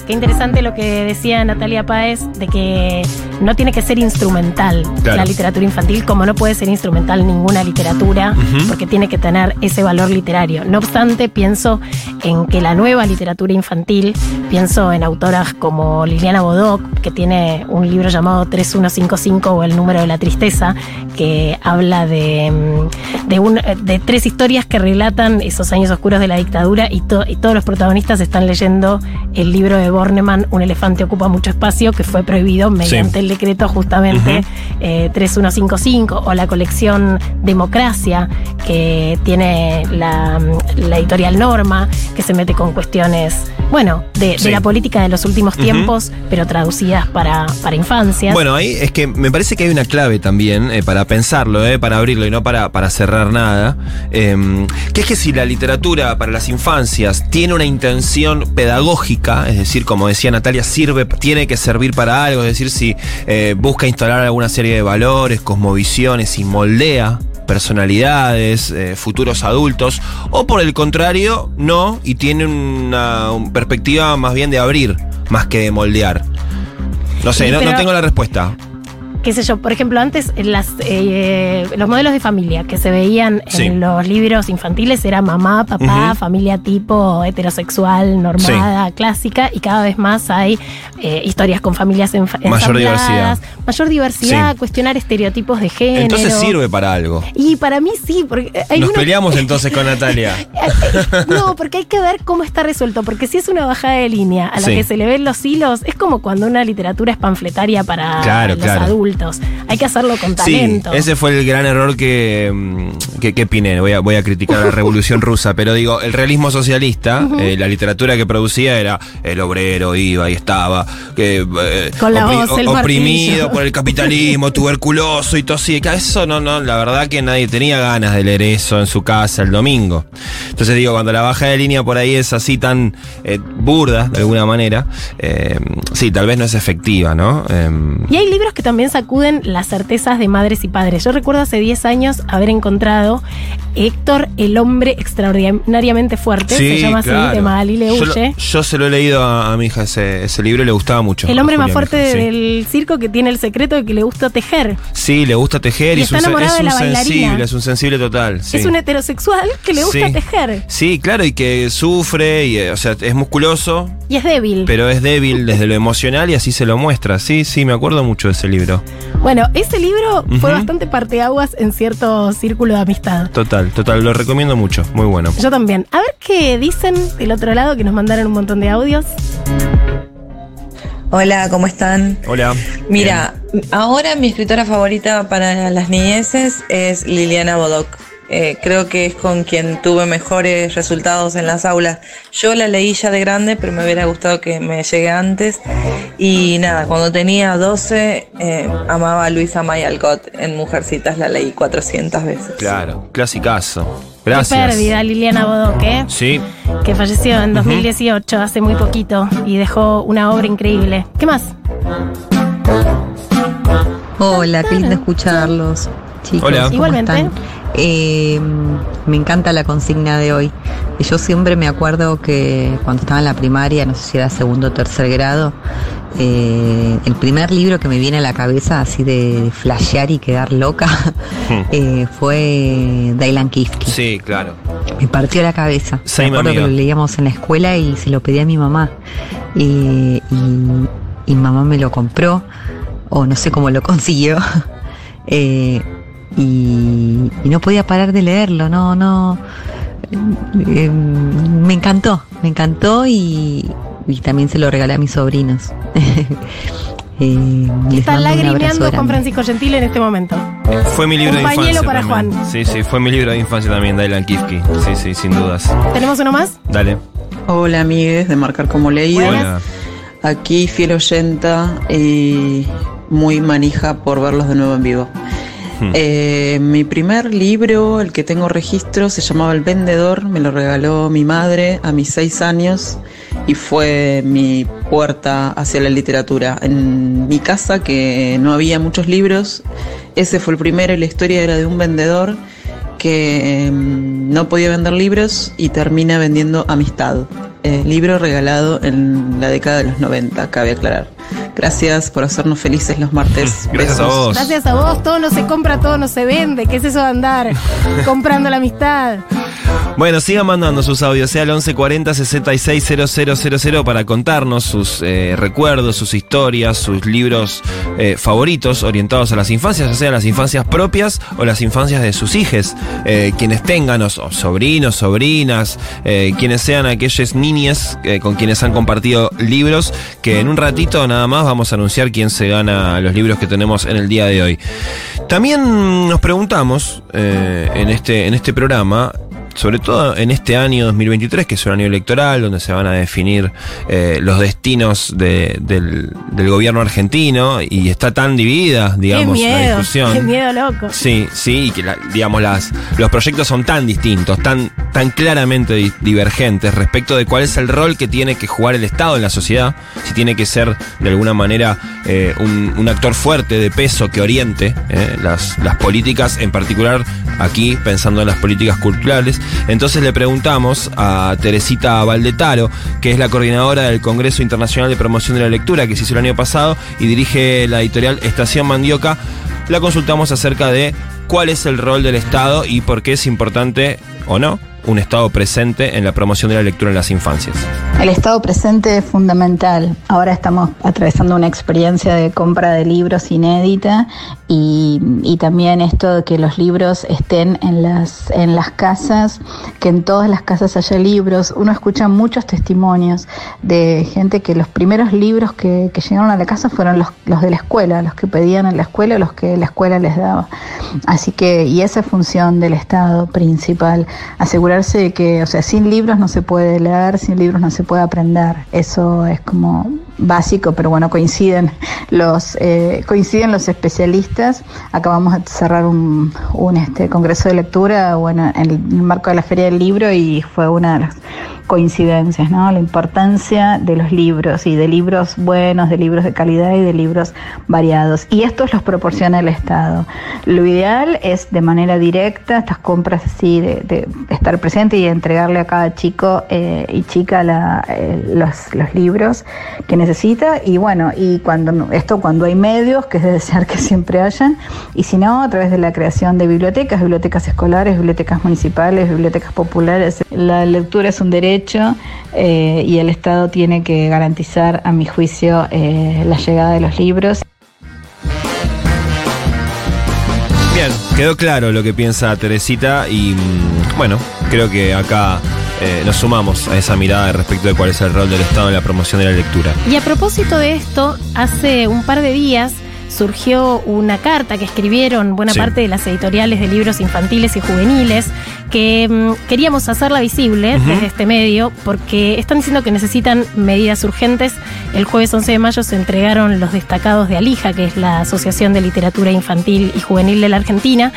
Qué interesante lo que decía Natalia Páez de que no tiene que ser instrumental Claro. la literatura infantil, como no puede ser instrumental ninguna literatura, porque tiene que tener ese valor literario. No obstante, pienso en que la nueva literatura infantil, pienso en autoras como Liliana Bodoc, que tiene un libro llamado 3155 o El número de la tristeza, que habla de, mm, de, un- de tres historias que relatan esos años oscuros de la dictadura y, to- y todos los protagonistas están leyendo el libro de Bornemann, Un elefante ocupa mucho espacio, que fue prohibido mediante el decreto justamente eh, 3155, o la colección Democracia, que tiene la, la editorial Norma, que se mete con cuestiones bueno, de, de la política de los últimos tiempos, pero traducidas para, para infancias. Bueno, ahí es que me parece que hay una clave también eh, para pensarlo, eh, para abrirlo y no para, para cerrar nada. eh, que es que si la literatura para las infancias tiene una intención pedagógica, es decir, como decía Natalia, sirve, tiene que servir para algo, es decir, si eh, busca instalar alguna serie de valores, cosmovisiones y moldea personalidades, eh, futuros adultos, o por el contrario, no, y tiene una, un- perspectiva más bien de abrir, más que de moldear. No sé, no, no tengo la respuesta. Qué sé yo, por ejemplo, antes en las, eh, los modelos de familia que se veían Sí. en los libros infantiles era mamá, papá, familia tipo heterosexual, normada, clásica, y cada vez más hay eh, historias con familias enf- Mayor diversidad. mayor diversidad, Sí. cuestionar estereotipos de género. Entonces sirve para algo. Y para mí sí, porque hay Nos uno- peleamos entonces con Natalia. No, porque hay que ver cómo está resuelto, porque si es una bajada de línea a la que se le ven los hilos, es como cuando una literatura es panfletaria para Claro, los claro. adultos. Hay que hacerlo con Sí, talento. ese fue el gran error que, mm, que, que Piné. Voy a, voy a criticar a la revolución rusa, pero digo, el realismo socialista, eh, la literatura que producía era el obrero, iba y estaba, que, eh, Con la voz, el oprimido martillo. por el capitalismo, tuberculoso y tosía. Eso no, no, la verdad que nadie tenía ganas de leer eso en su casa el domingo. Entonces digo, cuando la baja de línea por ahí es así tan eh, burda, de alguna manera, eh, sí, tal vez no es efectiva, ¿no? Em, Y hay libros que también sacuden las certezas de madres y padres. Yo recuerdo hace 10 años haber encontrado Héctor, el hombre extraordinariamente fuerte, se llama así, de Magali Yo, yo se lo he leído a, a mi hija ese, ese libro y le gustaba mucho. El hombre más Julia, fuerte hija, sí. del circo que tiene el secreto de que le gusta tejer. Sí, le gusta tejer Y y, está es un, es de la sensible, es un sensible total. sí. Es un heterosexual que le gusta tejer. Sí, claro, y que sufre, y, eh, o sea, es musculoso, Y es débil. pero es débil desde lo emocional y así se lo muestra. Sí, sí, me acuerdo mucho de ese libro. Bueno, ese libro fue bastante parteaguas en cierto círculo de amistad. Total, total, lo recomiendo mucho, muy bueno. Yo también. A ver qué dicen del otro lado, que nos mandaron un montón de audios. Hola, ¿cómo están? Hola. Mira, ahora mi escritora favorita para las niñeces es Liliana Bodoc. Eh, creo que es con quien tuve mejores resultados en las aulas. Yo la leí ya de grande, pero me hubiera gustado que me llegue antes. Y nada, cuando tenía 12, eh, amaba a Luisa May Alcott. En Mujercitas la leí 400 veces. Claro, clasicazo. Qué Gracias. pérdida, Liliana Bodoc, ¿eh? Sí, que falleció en 2018, hace muy poquito, y dejó una obra increíble. ¿Qué más? Hola, qué lindo escucharlos. Chicos, Hola. ¿cómo Igualmente. están? Eh, me encanta la consigna de hoy. Yo siempre me acuerdo que cuando estaba en la primaria, no sé si era segundo o tercer grado, eh, el primer libro que me viene a la cabeza, así de flashear y quedar loca, eh, fue Dylan Kifke. sí, claro. Me partió la cabeza. Same, me acuerdo amiga. que lo leíamos en la escuela y se lo pedí a mi mamá. Y, y- y mamá me lo compró, o no sé cómo lo consiguió. Eh, y, y no podía parar de leerlo, no, no. Eh, me encantó, me encantó y, y también se lo regalé a mis sobrinos. Eh, les Está mando un abrazo lagrimeando con. Francisco Gentile en este momento. Fue mi libro Un de pañuelo infancia. para también. Juan. Sí, sí, fue mi libro de infancia también, Dylan Kifke. Sí, sí, sin dudas. ¿Tenemos uno más? Dale. Hola amigues de Marcar como leído. Hola. Aquí fiel oyenta y muy manija por verlos de nuevo en vivo. Eh, mi primer libro, el que tengo registro, se llamaba El Vendedor, me lo regaló mi madre a mis seis años y fue mi puerta hacia la literatura. En mi casa, que no había muchos libros, ese fue el primero y la historia era de un vendedor que eh, no podía vender libros y termina vendiendo amistad. Eh, libro regalado en la década de los 90, cabe aclarar. Gracias por hacernos felices los martes. Gracias a Besos. vos. Gracias a vos, todo no se compra, todo no se vende. ¿Qué es eso de andar comprando la amistad? Bueno, sigan mandando sus audios, sea al 1140 660000 para contarnos sus eh, recuerdos, sus historias, sus libros eh, favoritos orientados a las infancias, ya sean las infancias propias o las infancias de sus hijos, eh, quienes tengan, o, sobrinos, sobrinas, eh, quienes sean aquellas eh, con quienes han compartido libros, que en un ratito nada más vamos a anunciar quién se gana los libros que tenemos en el día de hoy. También nos preguntamos eh, en, este, en este programa sobre todo en este año 2023, que es un año electoral, donde se van a definir eh, los destinos de- del, del gobierno argentino y está tan dividida, digamos, qué miedo, la discusión. Qué miedo loco. Sí, sí, y que la- digamos las, los proyectos son tan distintos, tan, tan claramente di- divergentes respecto de cuál es el rol que tiene que jugar el Estado en la sociedad, si tiene que ser de alguna manera eh, un, un actor fuerte de peso que oriente eh, las, las políticas, en particular aquí pensando en las políticas culturales. Entonces le preguntamos a Teresita Valdetaro, que es la coordinadora del Congreso Internacional de Promoción de la Lectura que se hizo el año pasado y dirige la editorial Estación Mandioca, la consultamos acerca de cuál es el rol del Estado y por qué es importante o no un Estado presente en la promoción de la lectura en las infancias. El estado presente es fundamental. Ahora estamos atravesando una experiencia de compra de libros inédita y, y también esto de que los libros estén en las, en las casas, que en todas las casas haya libros. Uno escucha muchos testimonios de gente que los primeros libros que, que llegaron a la casa fueron los, los de la escuela, los que pedían en la escuela, los que la escuela les daba. Así que, y esa es función del Estado principal, de que, o sea, sin libros no se puede leer, sin libros no se puede aprender. Eso es como básico, pero bueno, coinciden los, eh, coinciden los especialistas. Acabamos de cerrar un, un este, congreso de lectura, bueno, en el marco de la Feria del Libro y fue una de las coincidencias, ¿no? La importancia de los libros y de libros buenos, de libros de calidad y de libros variados. Y estos los proporciona el Estado. Lo ideal es de manera directa estas compras así, de, de estar presente y entregarle a cada chico eh, y chica la, eh, los, los libros que necesita. Y bueno, y cuando esto cuando hay medios, que es de desear que siempre hayan, y si no, a través de la creación de bibliotecas, bibliotecas escolares, bibliotecas municipales, bibliotecas populares. La lectura es un derecho eh, y el Estado tiene que garantizar, a mi juicio, eh, la llegada de los libros. Bien, quedó claro lo que piensa Teresita y mm, bueno, creo que acá eh, nos sumamos a esa mirada respecto de cuál es el rol del Estado en la promoción de la lectura. Y a propósito de esto, hace un par de días surgió una carta que escribieron buena Sí. parte de las editoriales de libros infantiles y juveniles que mm, queríamos hacerla visible desde este medio porque están diciendo que necesitan medidas urgentes. El jueves 11 de mayo se entregaron los destacados de Alija, que es la Asociación de Literatura Infantil y Juvenil de la Argentina,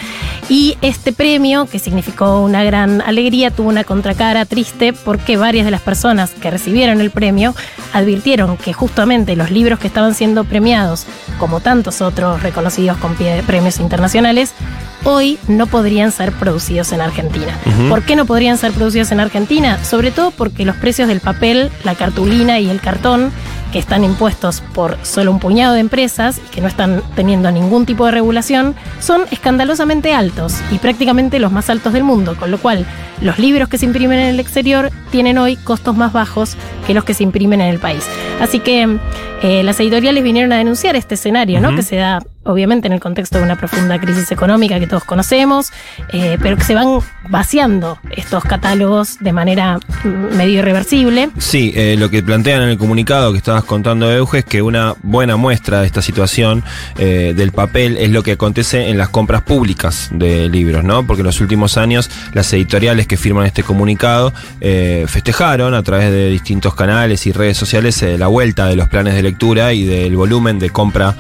y este premio, que significó una gran alegría, tuvo una contracara triste porque varias de las personas que recibieron el premio advirtieron que justamente los libros que estaban siendo premiados, como tantos otros reconocidos con premios internacionales, hoy no podrían ser producidos en Argentina. ¿Por qué no podrían ser producidos en Argentina? Sobre todo porque los precios del papel, la cartulina y el cartón, que están impuestos por solo un puñado de empresas y que no están teniendo ningún tipo de regulación, son escandalosamente altos y prácticamente los más altos del mundo, con lo cual los libros que se imprimen en el exterior tienen hoy costos más bajos que los que se imprimen en el país. Así que eh, las editoriales vinieron a denunciar este escenario, ¿no? Que se da obviamente en el contexto de una profunda crisis económica que todos conocemos, eh, pero que se van vaciando estos catálogos de manera mm, medio irreversible. Sí, eh, lo que plantean en el comunicado que estabas contando, Euge, es que una buena muestra de esta situación eh, del papel es lo que acontece en las compras públicas de libros, ¿no? Porque en los últimos años las editoriales que firman este comunicado festejaron a través de distintos canales y redes sociales la vuelta de los planes de lectura y del volumen de compra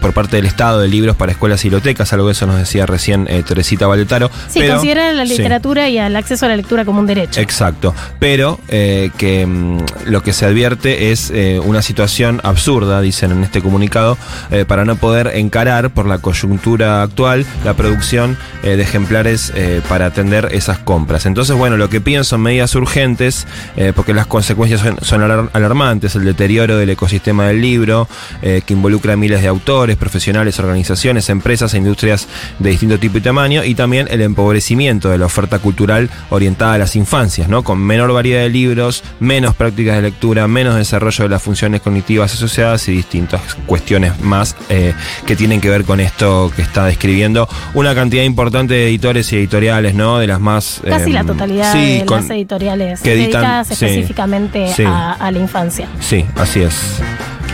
por parte del Estado de libros para escuelas y bibliotecas, algo que eso nos decía recién eh, Teresita Valetaro. Sí, Pero- considera la Sí. literatura y al acceso a la lectura como un derecho. Exacto, pero eh, que mm, lo que se advierte es eh, una situación absurda, dicen en este comunicado, eh, para no poder encarar por la coyuntura actual la producción de ejemplares para atender esas compras. Entonces, bueno, lo que piden son medidas urgentes, porque las consecuencias son, son alar- alarmantes, el deterioro del ecosistema del libro, que involucra a miles de autores, profesionales, organizaciones, empresas e industrias de distinto tipo y tamaño, y también el empobrecimiento de la oferta cultural orientada a las infancias, ¿no? Con menor variedad de libros, menos prácticas de lectura, menos desarrollo de las funciones cognitivas asociadas y distintas cuestiones más eh, que tienen que ver con esto que está describiendo una cantidad importante de editores y editoriales, ¿no? De las más... Casi eh, la totalidad sí, de con- las editoriales que editan- dedicadas sí, específicamente sí. A, a la infancia. Sí, así es.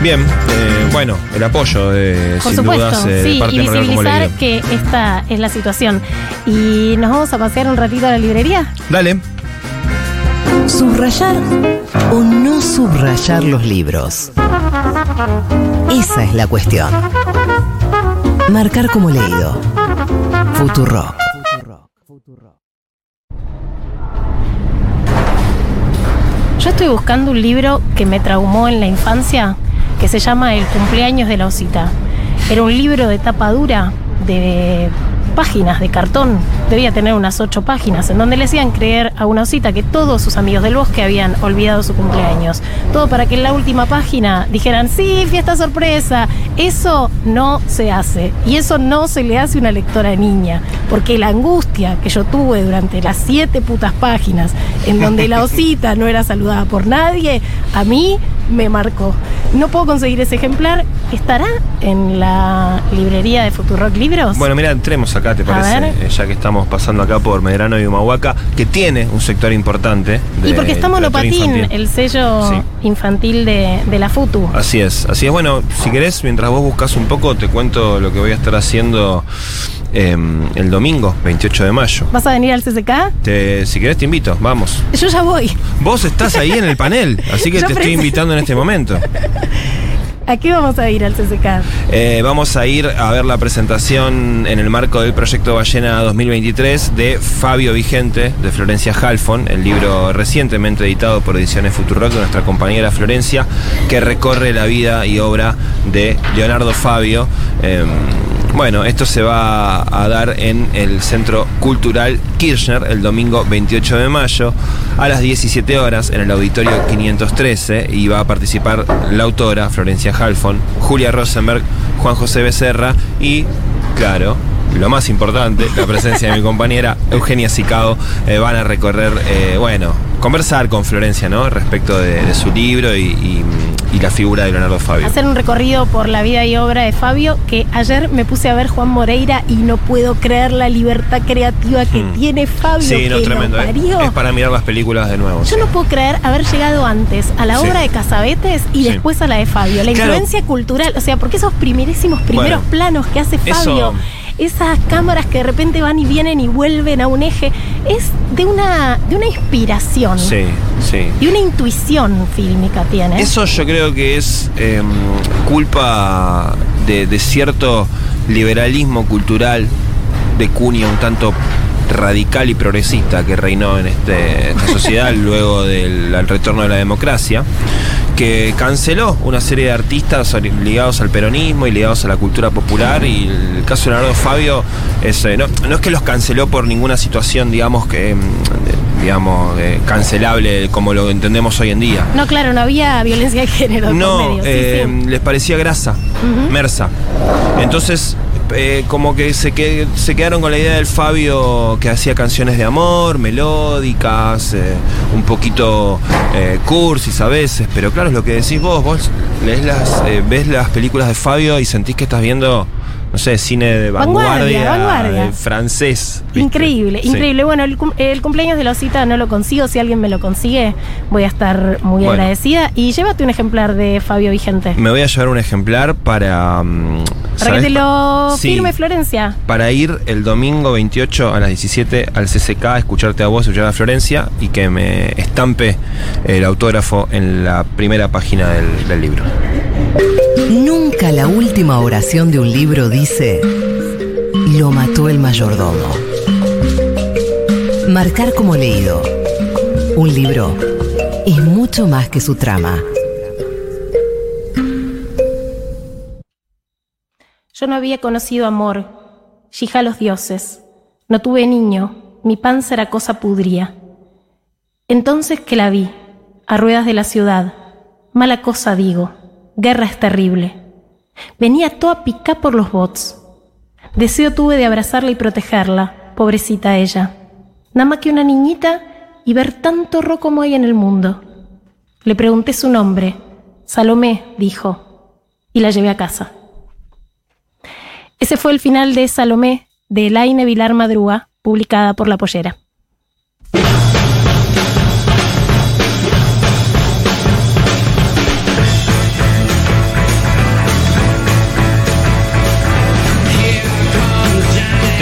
Bien, eh, bueno, el apoyo de Por sin supuesto, dudas eh, de sí, parte y como visibilizar que esta es la situación. Y nos vamos a pasear un ratito a la librería. Dale. Subrayar o no subrayar los libros. Esa es la cuestión. Marcar como leído. Futuro. Yo estoy buscando un libro que me traumó en la infancia, que se llama El cumpleaños de la osita. Era un libro de tapa dura, de páginas, de cartón. Debía tener unas ocho páginas, en donde le hacían creer a una osita que todos sus amigos del bosque habían olvidado su cumpleaños. Todo para que en la última página dijeran, sí, fiesta sorpresa. Eso no se hace. Y eso no se le hace a una lectora niña. Porque la angustia que yo tuve durante las siete putas páginas, en donde la osita no era saludada por nadie, a mí me marcó. No puedo conseguir ese ejemplar. ¿Estará en la librería de Futurock Libros? Bueno, mira, entremos acá, ¿te parece? Eh, ya que estamos pasando acá por Medrano y Humahuaca, que tiene un sector importante. De y porque está Monopatín, el sello Sí. infantil de, de la FUTU. Así es, así es. Bueno, si querés, mientras vos buscas un poco, te cuento lo que voy a estar haciendo eh, el domingo, 28 de mayo. ¿Vas a venir al CCK? Te- si querés, te invito, vamos. Yo ya voy. Vos estás ahí en el panel, así que Yo te estoy invitando en este momento. ¿A qué vamos a ir al CCK? Eh, vamos a ir a ver la presentación en el marco del proyecto Ballena 2023 de Fabio Vigente, de Florencia Halfon, el libro recientemente editado por Ediciones Futurock de nuestra compañera Florencia, que recorre la vida y obra de Leonardo Fabio. Eh, bueno, esto se va a dar en el Centro Cultural Kirchner el domingo 28 de mayo a las 17 horas en el Auditorio 513 y va a participar la autora Florencia Halfon, Julia Rosenberg, Juan José Becerra y, claro, lo más importante, la presencia de mi compañera Eugenia Sicao. Eh, van a recorrer, eh, bueno, conversar con Florencia, ¿no? Respecto de, de su libro y, y- y la figura de Leonardo Fabio. Hacer un recorrido por la vida y obra de Fabio, que ayer me puse a ver Juan Moreira y no puedo creer la libertad creativa que Hmm. tiene Fabio. Sí, no, que lo tremendo. ¿eh? parió. Es para mirar las películas de nuevo. Yo sí. no puedo creer haber llegado antes a la Sí. obra de Casabetes y Sí. después a la de Fabio. La Claro. influencia cultural, o sea, porque esos primerísimos primeros Bueno, planos que hace eso- Fabio, esas cámaras que de repente van y vienen y vuelven a un eje, es de una, de una inspiración Sí, sí. y una intuición fílmica tiene. Eso yo creo que es eh, culpa de, de cierto liberalismo cultural de cuña un tanto radical y progresista que reinó en este- esta sociedad luego del al retorno de la democracia, que canceló una serie de artistas ligados al peronismo y ligados a la cultura popular y el caso de Leonardo Fabio es, eh, no, no es que los canceló por ninguna situación, digamos, que mm, de- digamos, eh, cancelable como lo entendemos hoy en día. No, claro, no había violencia de género. No, medio, eh, sí. les parecía grasa, Ujú. mersa. Entonces, eh, como que se, se quedaron con la idea del Fabio que hacía canciones de amor, melódicas, eh, un poquito eh, cursis a veces, pero claro, es lo que decís vos, vos lees las, ves las películas de Fabio y sentís que estás viendo, no sé, cine de Vanguardia, vanguardia, vanguardia. de francés. ¿viste? Increíble, Sí. increíble. Bueno, el, cum- el cumpleaños de la osita no lo consigo. Si alguien me lo consigue, voy a estar muy Bueno. agradecida. Y llévate un ejemplar de Fabio Vigente. Me voy a llevar un ejemplar para... mm, Para que te lo Sí. firme Florencia. para ir el domingo 28 a las 17 al CCK a escucharte a vos, escuchar a Florencia y que me estampe el autógrafo en la primera página del, del libro. Nunca la última oración de un libro dice, lo mató el mayordomo. Marcar como leído. Un libro es mucho más que su trama. Yo no había conocido amor, yija los dioses. No tuve niño, mi panza era cosa pudría. Entonces que la vi, a ruedas de la ciudad. Mala cosa digo, guerra es terrible. Venía toda picá por los bots. Deseo tuve de abrazarla y protegerla, pobrecita ella. Nada más que una niñita y ver tanto horror como hay en el mundo. Le pregunté su nombre. Salomé, dijo, y la llevé a casa. Ese fue el final de Salomé de Elaine Vilar Madruga, publicada por La Pollera.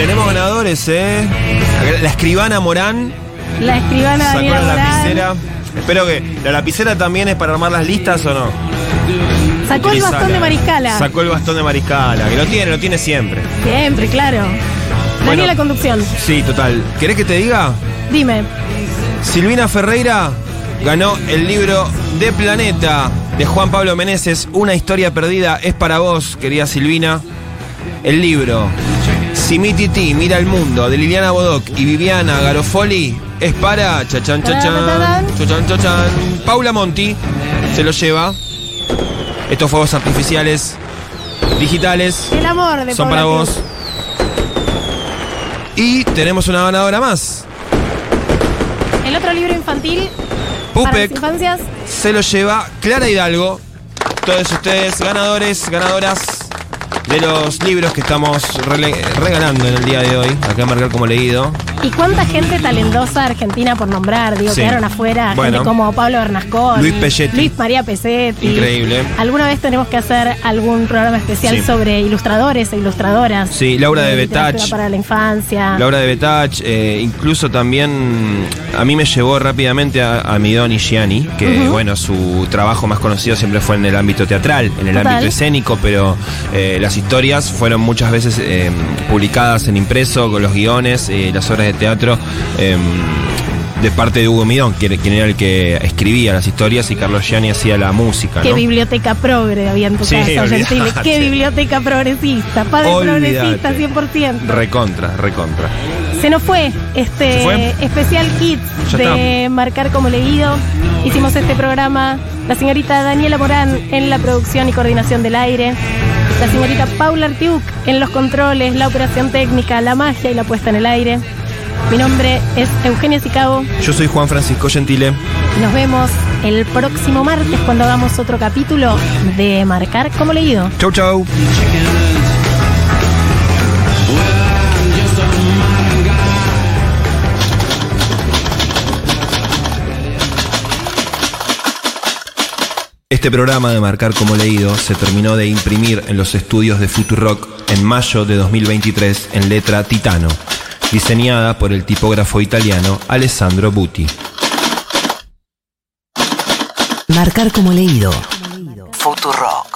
Tenemos ganadores, ¿eh? La escribana Morán La escribana sacó Daniela la Morán lapicera. Espero que. ¿La lapicera también es para armar las listas o no? sacó el bastón de Mariscala. Sacó el bastón de Mariscala, que lo tiene, lo tiene siempre. Siempre, claro. Daniela Conducción. Sí, total. ¿Querés que te diga? Dime, Silvina Ferreira ganó el libro de Planeta de Juan Pablo Meneses. Una historia perdida es para vos, querida Silvina. El libro Si mi tití mira el mundo de Liliana Bodoc y Viviana Garofoli es para chachan chachan chachan chachan. Paula Monti se lo lleva. Estos fuegos artificiales digitales el amor de son Paula para Cruz. vos. Y tenemos una ganadora más. El otro libro infantil para las infancias. se lo lleva Clara Hidalgo. Todos ustedes ganadores, ganadoras de los libros que estamos regalando en el día de hoy. Acá marcar como leído. ¿Y cuánta gente talentosa argentina por nombrar? Digo, Sí. quedaron afuera. Bueno. Gente como Pablo Bernasconi. Luis Pelletti. Luis María Pesetti. Increíble. Alguna vez tenemos que hacer algún programa especial Sí. sobre ilustradores e ilustradoras. Sí, Laura de literatura Betach. Para la infancia. Laura de Betach, eh, incluso también a mí me llevó rápidamente a, a Midoni Gianni, que bueno, su trabajo más conocido siempre fue en el ámbito teatral, en el Total. ámbito escénico, pero eh, las historias fueron muchas veces eh, publicadas en impreso, con los guiones, eh, las obras de teatro. eh, de parte de Hugo Midón, quien, quien era el que escribía las historias y Carlos Gianni hacía la música. Qué ¿no? biblioteca progre había en tu Sí, casa. Gentile. Qué biblioteca progresista. Padre Olvidate. progresista, 100%. Recontra, recontra. Se nos fue este ¿Se fue? especial kit Ya de marcar como leído. Hicimos este programa la señorita Daniela Morán en la producción y coordinación del aire, la señorita Paula Artiuk en los controles, la operación técnica, la magia y la puesta en el aire. Mi nombre es Eugenia Sicabo. Yo soy Juan Francisco Gentile. Nos vemos el próximo martes cuando hagamos otro capítulo de Marcar como leído. Chau, chau. Este programa de Marcar como leído se terminó de imprimir en los estudios de Futurock en mayo de 2023 en letra Titano, diseñada por el tipógrafo italiano Alessandro Butti. Marcar como leído. Futuro.